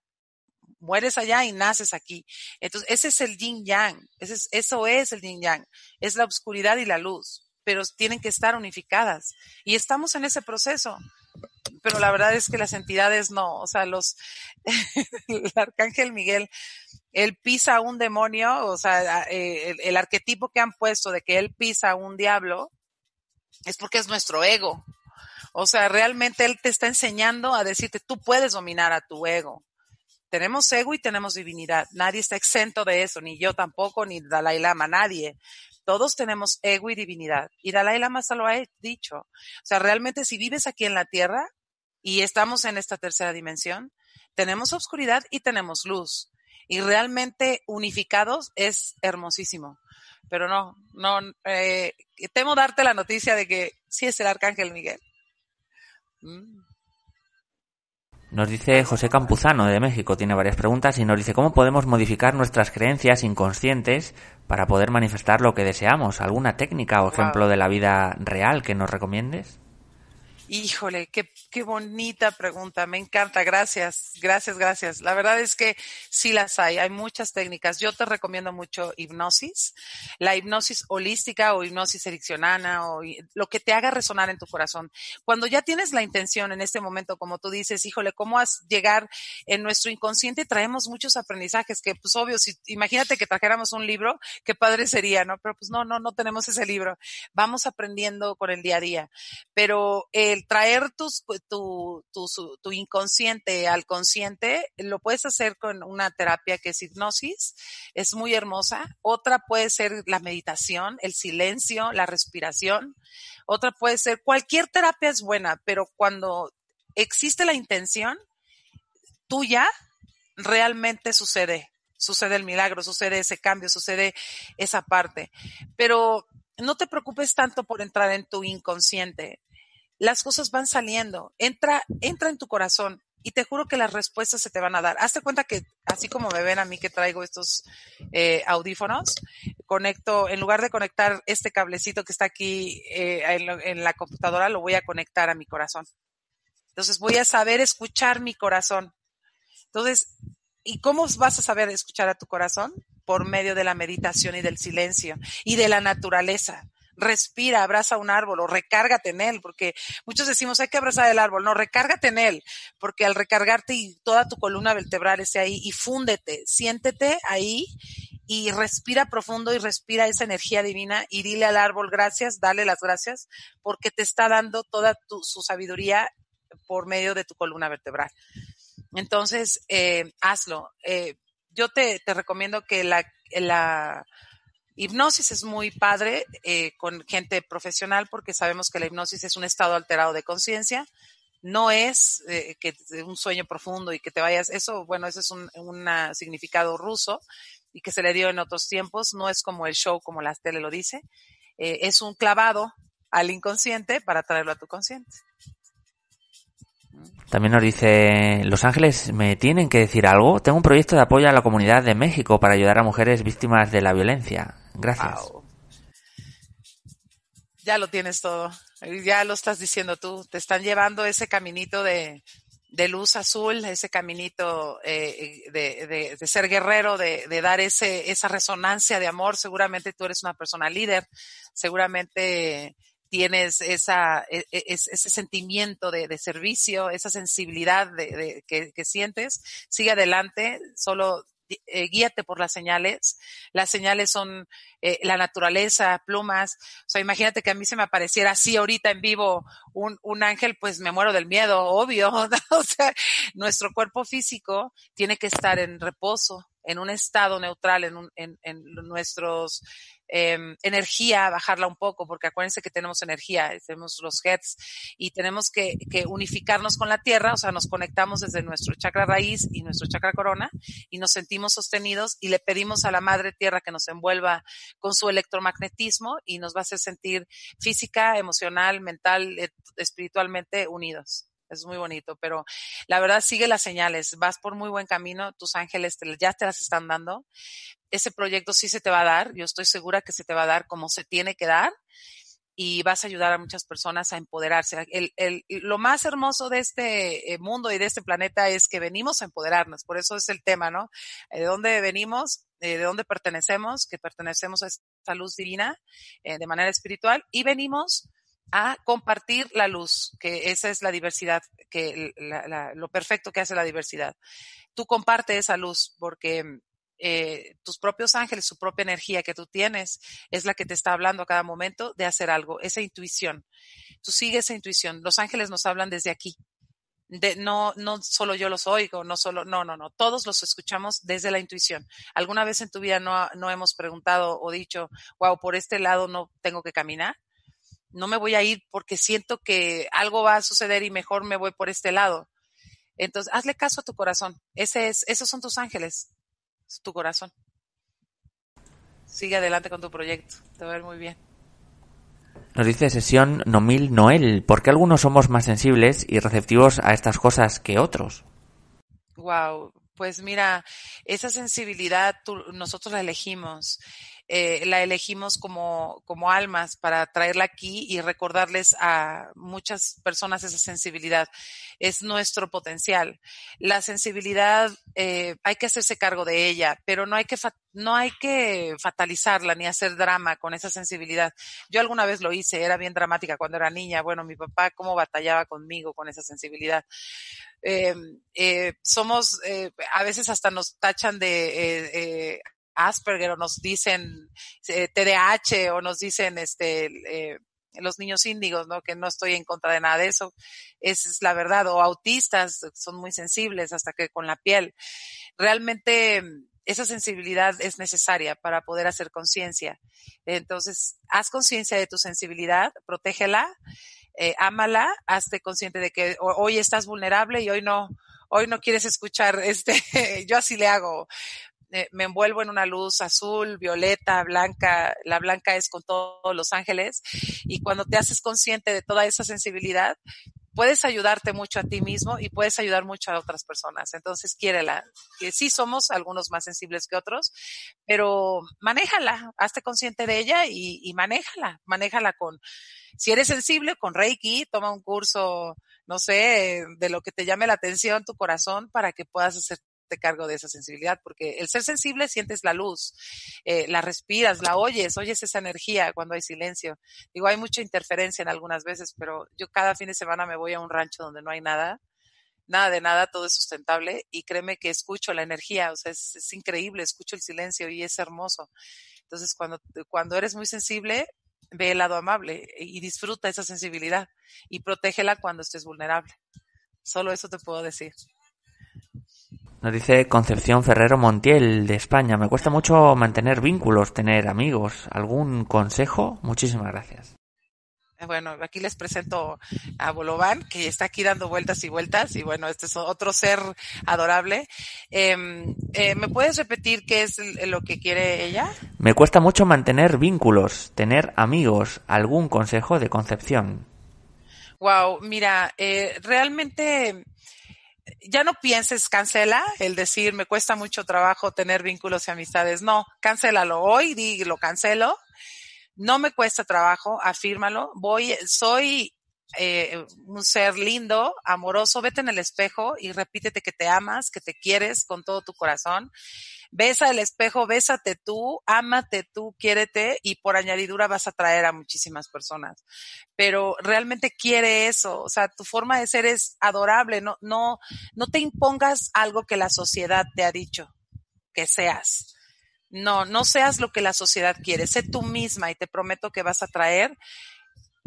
Mueres allá y naces aquí. Entonces, ese es el yin yang. Ese es, eso es el yin yang. Es la oscuridad y la luz pero tienen que estar unificadas. Y estamos en ese proceso. Pero la verdad es que las entidades no, o sea, los, el arcángel Miguel, él pisa un demonio, o sea, eh, el, el arquetipo que han puesto de que él pisa un diablo, es porque es nuestro ego. O sea, realmente él te está enseñando a decirte, tú puedes dominar a tu ego. Tenemos ego y tenemos divinidad. Nadie está exento de eso, ni yo tampoco, ni Dalai Lama, nadie. Todos tenemos ego y divinidad. Y Dalai Lama se lo ha dicho. O sea, realmente si vives aquí en la Tierra y estamos en esta tercera dimensión, tenemos oscuridad y tenemos luz. Y realmente unificados es hermosísimo. Pero no, no, eh, temo darte la noticia de que sí es el Arcángel Miguel. Mm. Nos dice José Campuzano de México, tiene varias preguntas y nos dice cómo podemos modificar nuestras creencias inconscientes para poder manifestar lo que deseamos. ¿Alguna técnica o ejemplo de la vida real que nos recomiendes? Híjole, qué, qué bonita pregunta, me encanta, gracias, gracias, gracias. La verdad es que sí las hay, hay muchas técnicas. Yo te recomiendo mucho hipnosis, la hipnosis holística o hipnosis ericcionana o lo que te haga resonar en tu corazón. Cuando ya tienes la intención en este momento, como tú dices, híjole, ¿cómo has llegar en nuestro inconsciente? Traemos muchos aprendizajes que, pues obvio, si imagínate que trajéramos un libro, qué padre sería, ¿no? Pero pues no, no, no tenemos ese libro. Vamos aprendiendo con el día a día. Pero el traer tus, tu, tu, tu, inconsciente al consciente, lo puedes hacer con una terapia que es hipnosis, es muy hermosa. Otra puede ser la meditación, el silencio, la respiración. Otra puede ser, cualquier terapia es buena, pero cuando existe la intención tuya, realmente sucede, sucede el milagro, sucede ese cambio, sucede esa parte. Pero no te preocupes tanto por entrar en tu inconsciente las cosas van saliendo. Entra, entra en tu corazón y te juro que las respuestas se te van a dar. Hazte cuenta que así como me ven a mí que traigo estos eh, audífonos, conecto, en lugar de conectar este cablecito que está aquí eh, en, en, la computadora, lo voy a conectar a mi corazón. Entonces voy a saber escuchar mi corazón. Entonces, ¿y cómo vas a saber escuchar a tu corazón? Por medio de la meditación y del silencio y de la naturaleza respira, abraza un árbol o recárgate en él, porque muchos decimos hay que abrazar el árbol, no, recárgate en él, porque al recargarte y toda tu columna vertebral esté ahí y fúndete, siéntete ahí y respira profundo y respira esa energía divina y dile al árbol gracias, dale las gracias, porque te está dando toda su sabiduría por medio de tu columna vertebral. Entonces, eh, hazlo. Eh, yo te, te recomiendo que la, la Hipnosis es muy padre eh, con gente profesional porque sabemos que la hipnosis es un estado alterado de conciencia. No es eh, que un sueño profundo y que te vayas, eso, bueno, ese es un, significado ruso y que se le dio en otros tiempos. No es como el show, como la tele lo dice. Eh, es un clavado al inconsciente para traerlo a tu consciente. También nos dice, Los Ángeles, ¿me tienen que decir algo? Tengo un proyecto de apoyo a la comunidad de México para ayudar a mujeres víctimas de la violencia. Gracias. Ya lo tienes todo. Ya lo estás diciendo tú. Te están llevando ese caminito de, luz azul, ese caminito eh, de, ser guerrero, de, dar ese, esa resonancia de amor. Seguramente tú eres una persona líder. Seguramente tienes esa, e, e, ese sentimiento de, servicio, esa sensibilidad que, sientes, sigue adelante, solo eh, guíate por las señales. Las señales son eh, la naturaleza, plumas. O sea, imagínate que a mí se me apareciera así ahorita en vivo un, un ángel, pues me muero del miedo, obvio. o sea, nuestro cuerpo físico tiene que estar en reposo, en un estado neutral, en, un, en, en nuestros eh, energía, bajarla un poco, porque acuérdense que tenemos energía, tenemos los hertz y tenemos que, que, unificarnos con la tierra, o sea, nos conectamos desde nuestro chakra raíz y nuestro chakra corona y nos sentimos sostenidos y le pedimos a la madre tierra que nos envuelva con su electromagnetismo y nos va a hacer sentir física, emocional, mental, eh, espiritualmente unidos es muy bonito, pero la verdad sigue las señales, vas por muy buen camino, tus ángeles ya te las están dando, ese proyecto sí se te va a dar, yo estoy segura que se te va a dar como se tiene que dar y vas a ayudar a muchas personas a empoderarse. El, el, lo más hermoso de este eh, mundo y de este planeta es que venimos a empoderarnos, por eso es el tema, ¿no? Eh, ¿De dónde venimos? Eh, ¿De dónde pertenecemos? Que pertenecemos a esta luz divina de manera espiritual y venimos a compartir la luz, que esa es la diversidad, que lo perfecto que hace la diversidad. Tú comparte esa luz porque eh, tus propios ángeles, su propia energía que tú tienes, es la que te está hablando a cada momento de hacer algo, esa intuición. Tú sigues esa intuición. Los ángeles nos hablan desde aquí. De, no, no solo yo los oigo, no solo, no, no, no, todos los escuchamos desde la intuición. ¿Alguna vez en tu vida no, no hemos preguntado o dicho, wow, por este lado no tengo que caminar? No me voy a ir porque siento que algo va a suceder y mejor me voy por este lado. Entonces, hazle caso a tu corazón. Ese es, esos son tus ángeles, tu corazón. Sigue adelante con tu proyecto. Te va a ver muy bien. Nos dice sesión Nomil Noel, ¿por qué algunos somos más sensibles y receptivos a estas cosas que otros? Wow, pues mira, esa sensibilidad nosotros la elegimos eh, la elegimos como, como almas para traerla aquí y recordarles a muchas personas esa sensibilidad. Es nuestro potencial. La sensibilidad eh, hay que hacerse cargo de ella, pero no hay que no hay que fatalizarla ni hacer drama con esa sensibilidad. Yo alguna vez lo hice, era bien dramática cuando era niña. Bueno, mi papá cómo batallaba conmigo con esa sensibilidad. Em, eh, somos, eh, a veces hasta nos tachan de eh, Asperger o nos dicen TDAH eh, o nos dicen este eh, los niños índigos, ¿no? Que no estoy en contra de nada de eso. Esa es la verdad. O autistas son muy sensibles hasta que con la piel. Realmente esa sensibilidad es necesaria para poder hacer conciencia. Entonces, haz conciencia de tu sensibilidad, protégela, eh, ámala, hazte consciente de que hoy estás vulnerable y hoy no, hoy no quieres escuchar este, yo así le hago. Eh, me envuelvo en una luz azul, violeta, blanca, la blanca es con todos los ángeles, y cuando te haces consciente de toda esa sensibilidad, puedes ayudarte mucho a ti mismo y puedes ayudar mucho a otras personas. Entonces, quiérela. Que sí somos algunos más sensibles que otros, pero manéjala, hazte consciente de ella y, y manéjala. Manéjala con, si eres sensible, con Reiki, toma un curso, no sé, de lo que te llame la atención, tu corazón, para que puedas hacer cargo de esa sensibilidad, porque el ser sensible sientes la luz, eh, la respiras, la oyes, oyes esa energía cuando hay silencio. Digo, hay mucha interferencia en algunas veces, pero yo cada fin de semana me voy a un rancho donde no hay nada, nada de nada, todo es sustentable y créeme que escucho la energía, o sea, es, increíble, escucho el silencio y es hermoso. Entonces, cuando, cuando eres muy sensible, ve el lado amable y disfruta esa sensibilidad y protégela cuando estés vulnerable. Solo eso te puedo decir. Nos dice Concepción Ferrero Montiel de España. Me cuesta mucho mantener vínculos, tener amigos. ¿Algún consejo? Muchísimas gracias. Eh, bueno, aquí les presento a Bolovan, que está aquí dando vueltas y vueltas, y bueno, este es otro ser adorable. Em, eh, ¿Me puedes repetir qué es lo que quiere ella? Me cuesta mucho mantener vínculos, tener amigos. ¿Algún consejo de Concepción? Wow, mira, eh, realmente ya no pienses, cancela el decir, me cuesta mucho trabajo tener vínculos y amistades. No, cancélalo hoy, di, lo cancelo. No me cuesta trabajo, afírmalo. Voy, soy eh, un ser lindo, amoroso, vete en el espejo y repítete que te amas, que te quieres con todo tu corazón besa el espejo, bésate tú, ámate tú, quiérete y por añadidura vas a atraer a muchísimas personas. Pero realmente quiere eso, o sea, tu forma de ser es adorable, no, no, no te impongas algo que la sociedad te ha dicho que seas. No, no seas lo que la sociedad quiere, sé tú misma y te prometo que vas a traer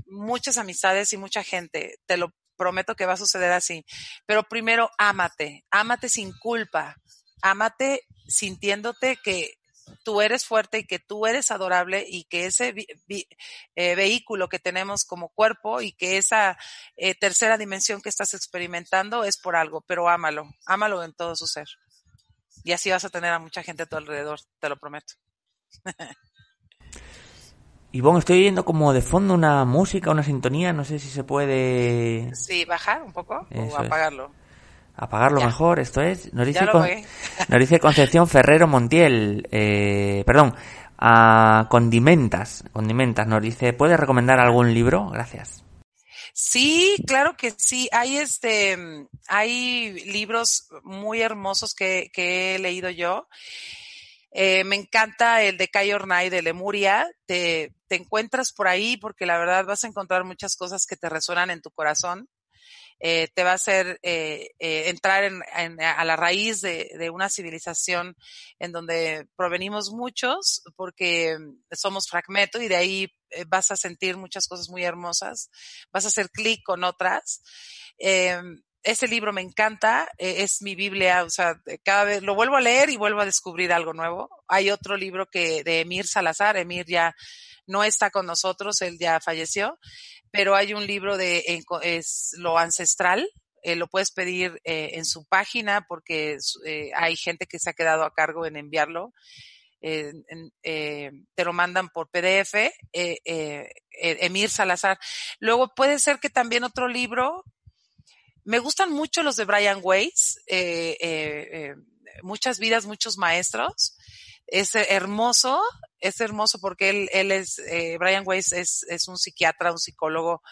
muchas amistades y mucha gente, te lo prometo que va a suceder así. Pero primero, ámate, ámate sin culpa, ámate sintiéndote que tú eres fuerte y que tú eres adorable y que ese eh, vehículo que tenemos como cuerpo y que esa eh, tercera dimensión que estás experimentando es por algo, pero ámalo, ámalo en todo su ser. Y así vas a tener a mucha gente a tu alrededor, te lo prometo. Y bueno, estoy oyendo como de fondo una música, una sintonía, no sé si se puede... Sí, bajar un poco o apagarlo apagarlo mejor, esto es. Nos dice, nos dice Concepción Ferrero Montiel, eh, perdón, a Condimentas, Condimentas, nos dice, ¿puedes recomendar algún libro? Gracias. Sí, claro que sí. Hay este, hay libros muy hermosos que, que he leído yo. Eh, me encanta el de Kai Ornay de Lemuria. Te, te encuentras por ahí porque la verdad vas a encontrar muchas cosas que te resuenan en tu corazón. Eh, te va a hacer eh, eh, entrar en, a la raíz de, de, una civilización en donde provenimos muchos porque somos fragmento y de ahí vas a sentir muchas cosas muy hermosas, vas a hacer clic con otras. Ese libro me encanta, es mi Biblia, o sea, cada vez lo vuelvo a leer y vuelvo a descubrir algo nuevo. Hay otro libro que de Emir Salazar, Emir ya no está con nosotros, él ya falleció, pero hay un libro de es lo ancestral, eh, lo puedes pedir eh, en su página porque eh, hay gente que se ha quedado a cargo en enviarlo. te lo mandan por PDF, Emir Salazar. Luego puede ser que también otro libro. Me gustan mucho los de Brian Weiss, muchas vidas, muchos maestros es hermoso, es hermoso porque él, él es, eh, Brian Weiss es, es, un psiquiatra, un psicólogo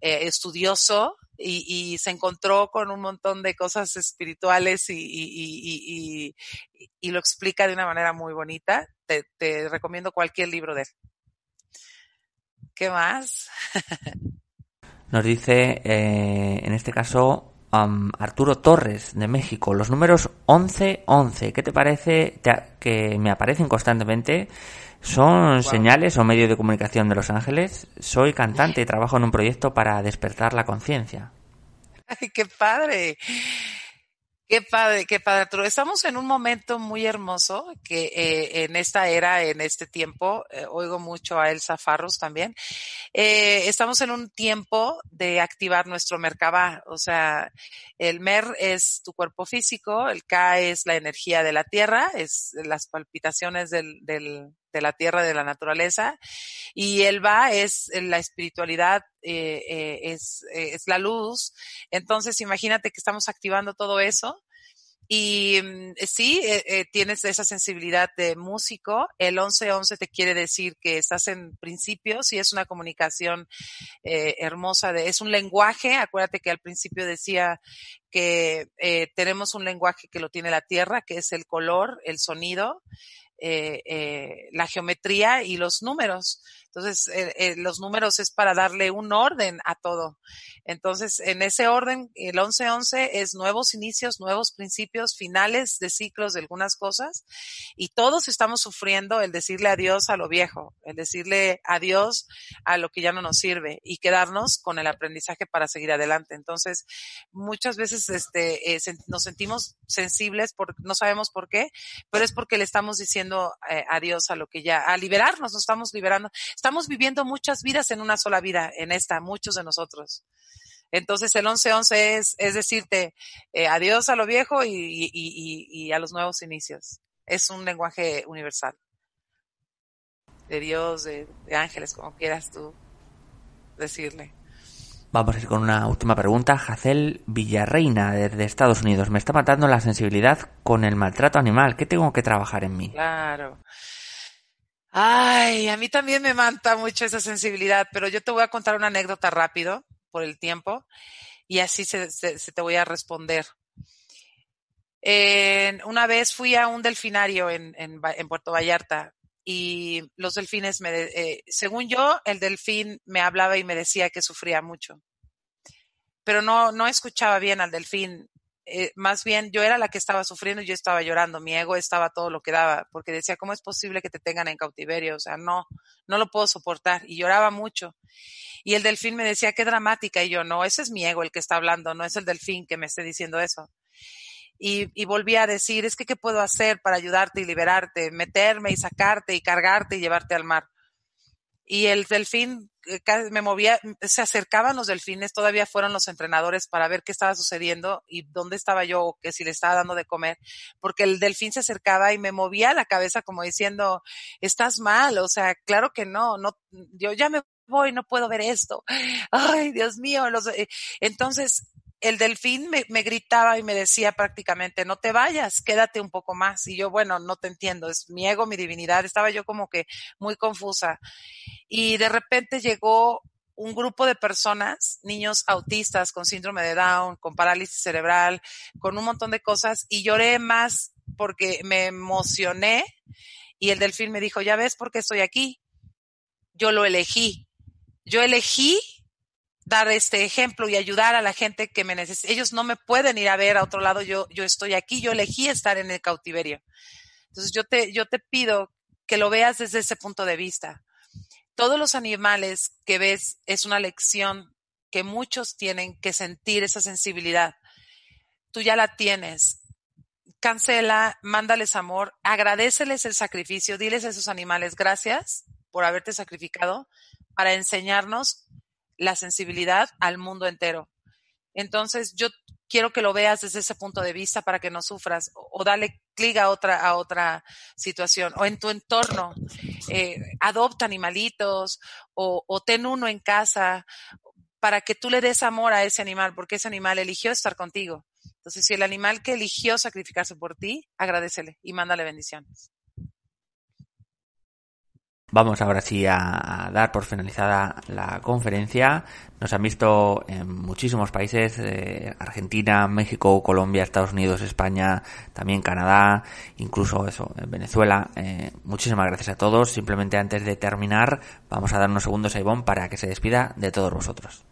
eh, estudioso y, y, se encontró con un montón de cosas espirituales y, y, y, lo explica de una manera muy bonita. Te, te recomiendo cualquier libro de él. ¿Qué más? Nos dice, eh, en este caso, Arturo Torres de México, los números 11-11, ¿qué te parece que me aparecen constantemente? ¿Son señales o medios de comunicación de Los Ángeles? Soy cantante y trabajo en un proyecto para despertar la conciencia. ¡Ay, qué padre! Qué padre, qué padre. Estamos en un momento muy hermoso que eh, en esta era, en este tiempo, eh, oigo mucho a Elsa Farros también. Eh, estamos en un tiempo de activar nuestro Merkabah. O sea, el Mer es tu cuerpo físico, el K es la energía de la tierra, es las palpitaciones del, del, de la tierra, de la naturaleza, y el va es la espiritualidad, eh, eh, es, eh, es la luz. Entonces, imagínate que estamos activando todo eso. Y mm, sí, tienes esa sensibilidad de músico. El 1111 te quiere decir que estás en principios y es una comunicación hermosa. De, es un lenguaje. Acuérdate que al principio decía que tenemos un lenguaje que lo tiene la tierra, que es el color, el sonido eh, eh, la geometría y los números. Entonces, eh, eh, los números es para darle un orden a todo. Entonces, en ese orden, el 11-11 es nuevos inicios, nuevos principios, finales de ciclos de algunas cosas. Y todos estamos sufriendo el decirle adiós a lo viejo, el decirle adiós a lo que ya no nos sirve y quedarnos con el aprendizaje para seguir adelante. Entonces, muchas veces este, eh, nos sentimos sensibles, por, no sabemos por qué, pero es porque le estamos diciendo eh, adiós a lo que ya, a liberarnos, nos estamos liberando Estamos viviendo muchas vidas en una sola vida, en esta, muchos de nosotros. Entonces el 11-11 es, es decirte eh, adiós a lo viejo y, y, y, y, a los nuevos inicios. Es un lenguaje universal. De Dios, de, de ángeles, como quieras tú decirle. Vamos a ir con una última pregunta. Jacel Villarreina, desde Estados Unidos. Me está matando la sensibilidad con el maltrato animal. ¿Qué tengo que trabajar en mí? Claro. Ay, a mí también me manta mucho esa sensibilidad, pero yo te voy a contar una anécdota rápido por el tiempo y así se, te voy a responder. Una vez fui a un delfinario en Puerto Vallarta y los delfines me, eh, según yo, el delfín me hablaba y me decía que sufría mucho, pero no, no escuchaba bien al delfín eh, más bien yo era la que estaba sufriendo y yo estaba llorando, mi ego estaba todo lo que daba, porque decía, ¿cómo es posible que te tengan en cautiverio? O sea, no, no lo puedo soportar y lloraba mucho. Y el delfín me decía, qué dramática, y yo, no, ese es mi ego el que está hablando, no es el delfín que me esté diciendo eso. Y, volví a decir, es que, ¿qué puedo hacer para ayudarte y liberarte? Meterme y sacarte y cargarte y llevarte al mar y el delfín eh, me movía, se acercaban los delfines, todavía fueron los entrenadores para ver qué estaba sucediendo y dónde estaba yo que si le estaba dando de comer, porque el delfín se acercaba y me movía la cabeza como diciendo, estás mal, o sea, claro que no, no, yo ya me voy, no puedo ver esto. Ay, Dios mío, eh, entonces el delfín me, gritaba y me decía prácticamente, no te vayas, quédate un poco más. Y yo, bueno, no te entiendo, es mi ego, mi divinidad. Estaba yo como que muy confusa. Y de repente llegó un grupo de personas, niños autistas con síndrome de Down, con parálisis cerebral, con un montón de cosas, y lloré más porque me emocioné. Y el delfín me dijo, ya ves por qué estoy aquí. Yo lo elegí. Yo elegí dar este ejemplo y ayudar a la gente que me necesita. Ellos no me pueden ir a ver a otro lado, yo, yo estoy aquí, yo elegí estar en el cautiverio. Entonces yo te, yo te pido que lo veas desde ese punto de vista. Todos los animales que ves es una lección que muchos tienen que sentir esa sensibilidad. Tú ya la tienes. Cancela, mándales amor, agradeceles el sacrificio, diles a esos animales gracias por haberte sacrificado para enseñarnos la sensibilidad al mundo entero. Entonces, yo quiero que lo veas desde ese punto de vista para que no sufras o, dale clic a otra, a otra situación o en tu entorno. Eh, adopta animalitos o, o ten uno en casa para que tú le des amor a ese animal porque ese animal eligió estar contigo. Entonces, si el animal que eligió sacrificarse por ti, agradecele y mándale bendiciones. Vamos ahora sí a, dar por finalizada la conferencia. Nos han visto en muchísimos países, eh, Argentina, México, Colombia, Estados Unidos, España, también Canadá, incluso eso, Venezuela. Eh, muchísimas gracias a todos. Simplemente antes de terminar, vamos a dar unos segundos a Ivonne para que se despida de todos vosotros.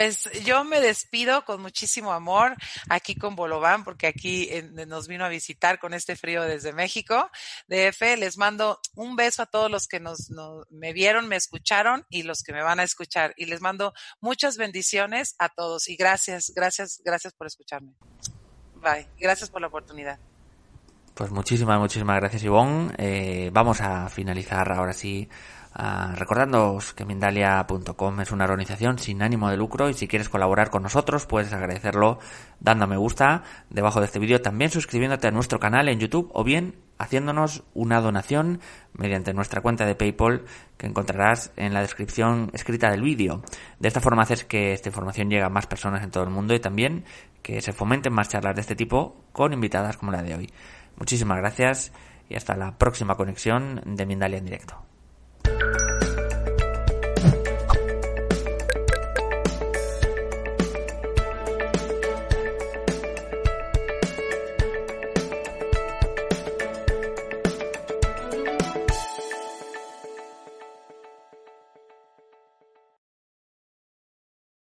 Pues yo me despido con muchísimo amor aquí con Bolobán, porque aquí nos vino a visitar con este frío desde México. DF, les mando un beso a todos los que nos, me vieron, me escucharon y los que me van a escuchar. Y les mando muchas bendiciones a todos y gracias, gracias, gracias por escucharme. Bye. Gracias por la oportunidad. Pues muchísimas, muchísimas gracias, Ivonne. Eh, vamos a finalizar ahora sí Uh, que Mindalia.com es una organización sin ánimo de lucro y si quieres colaborar con nosotros puedes agradecerlo dando a me gusta debajo de este vídeo, también suscribiéndote a nuestro canal en YouTube o bien haciéndonos una donación mediante nuestra cuenta de PayPal que encontrarás en la descripción escrita del vídeo. De esta forma haces que esta información llegue a más personas en todo el mundo y también que se fomenten más charlas de este tipo con invitadas como la de hoy. Muchísimas gracias y hasta la próxima conexión de Mindalia en directo.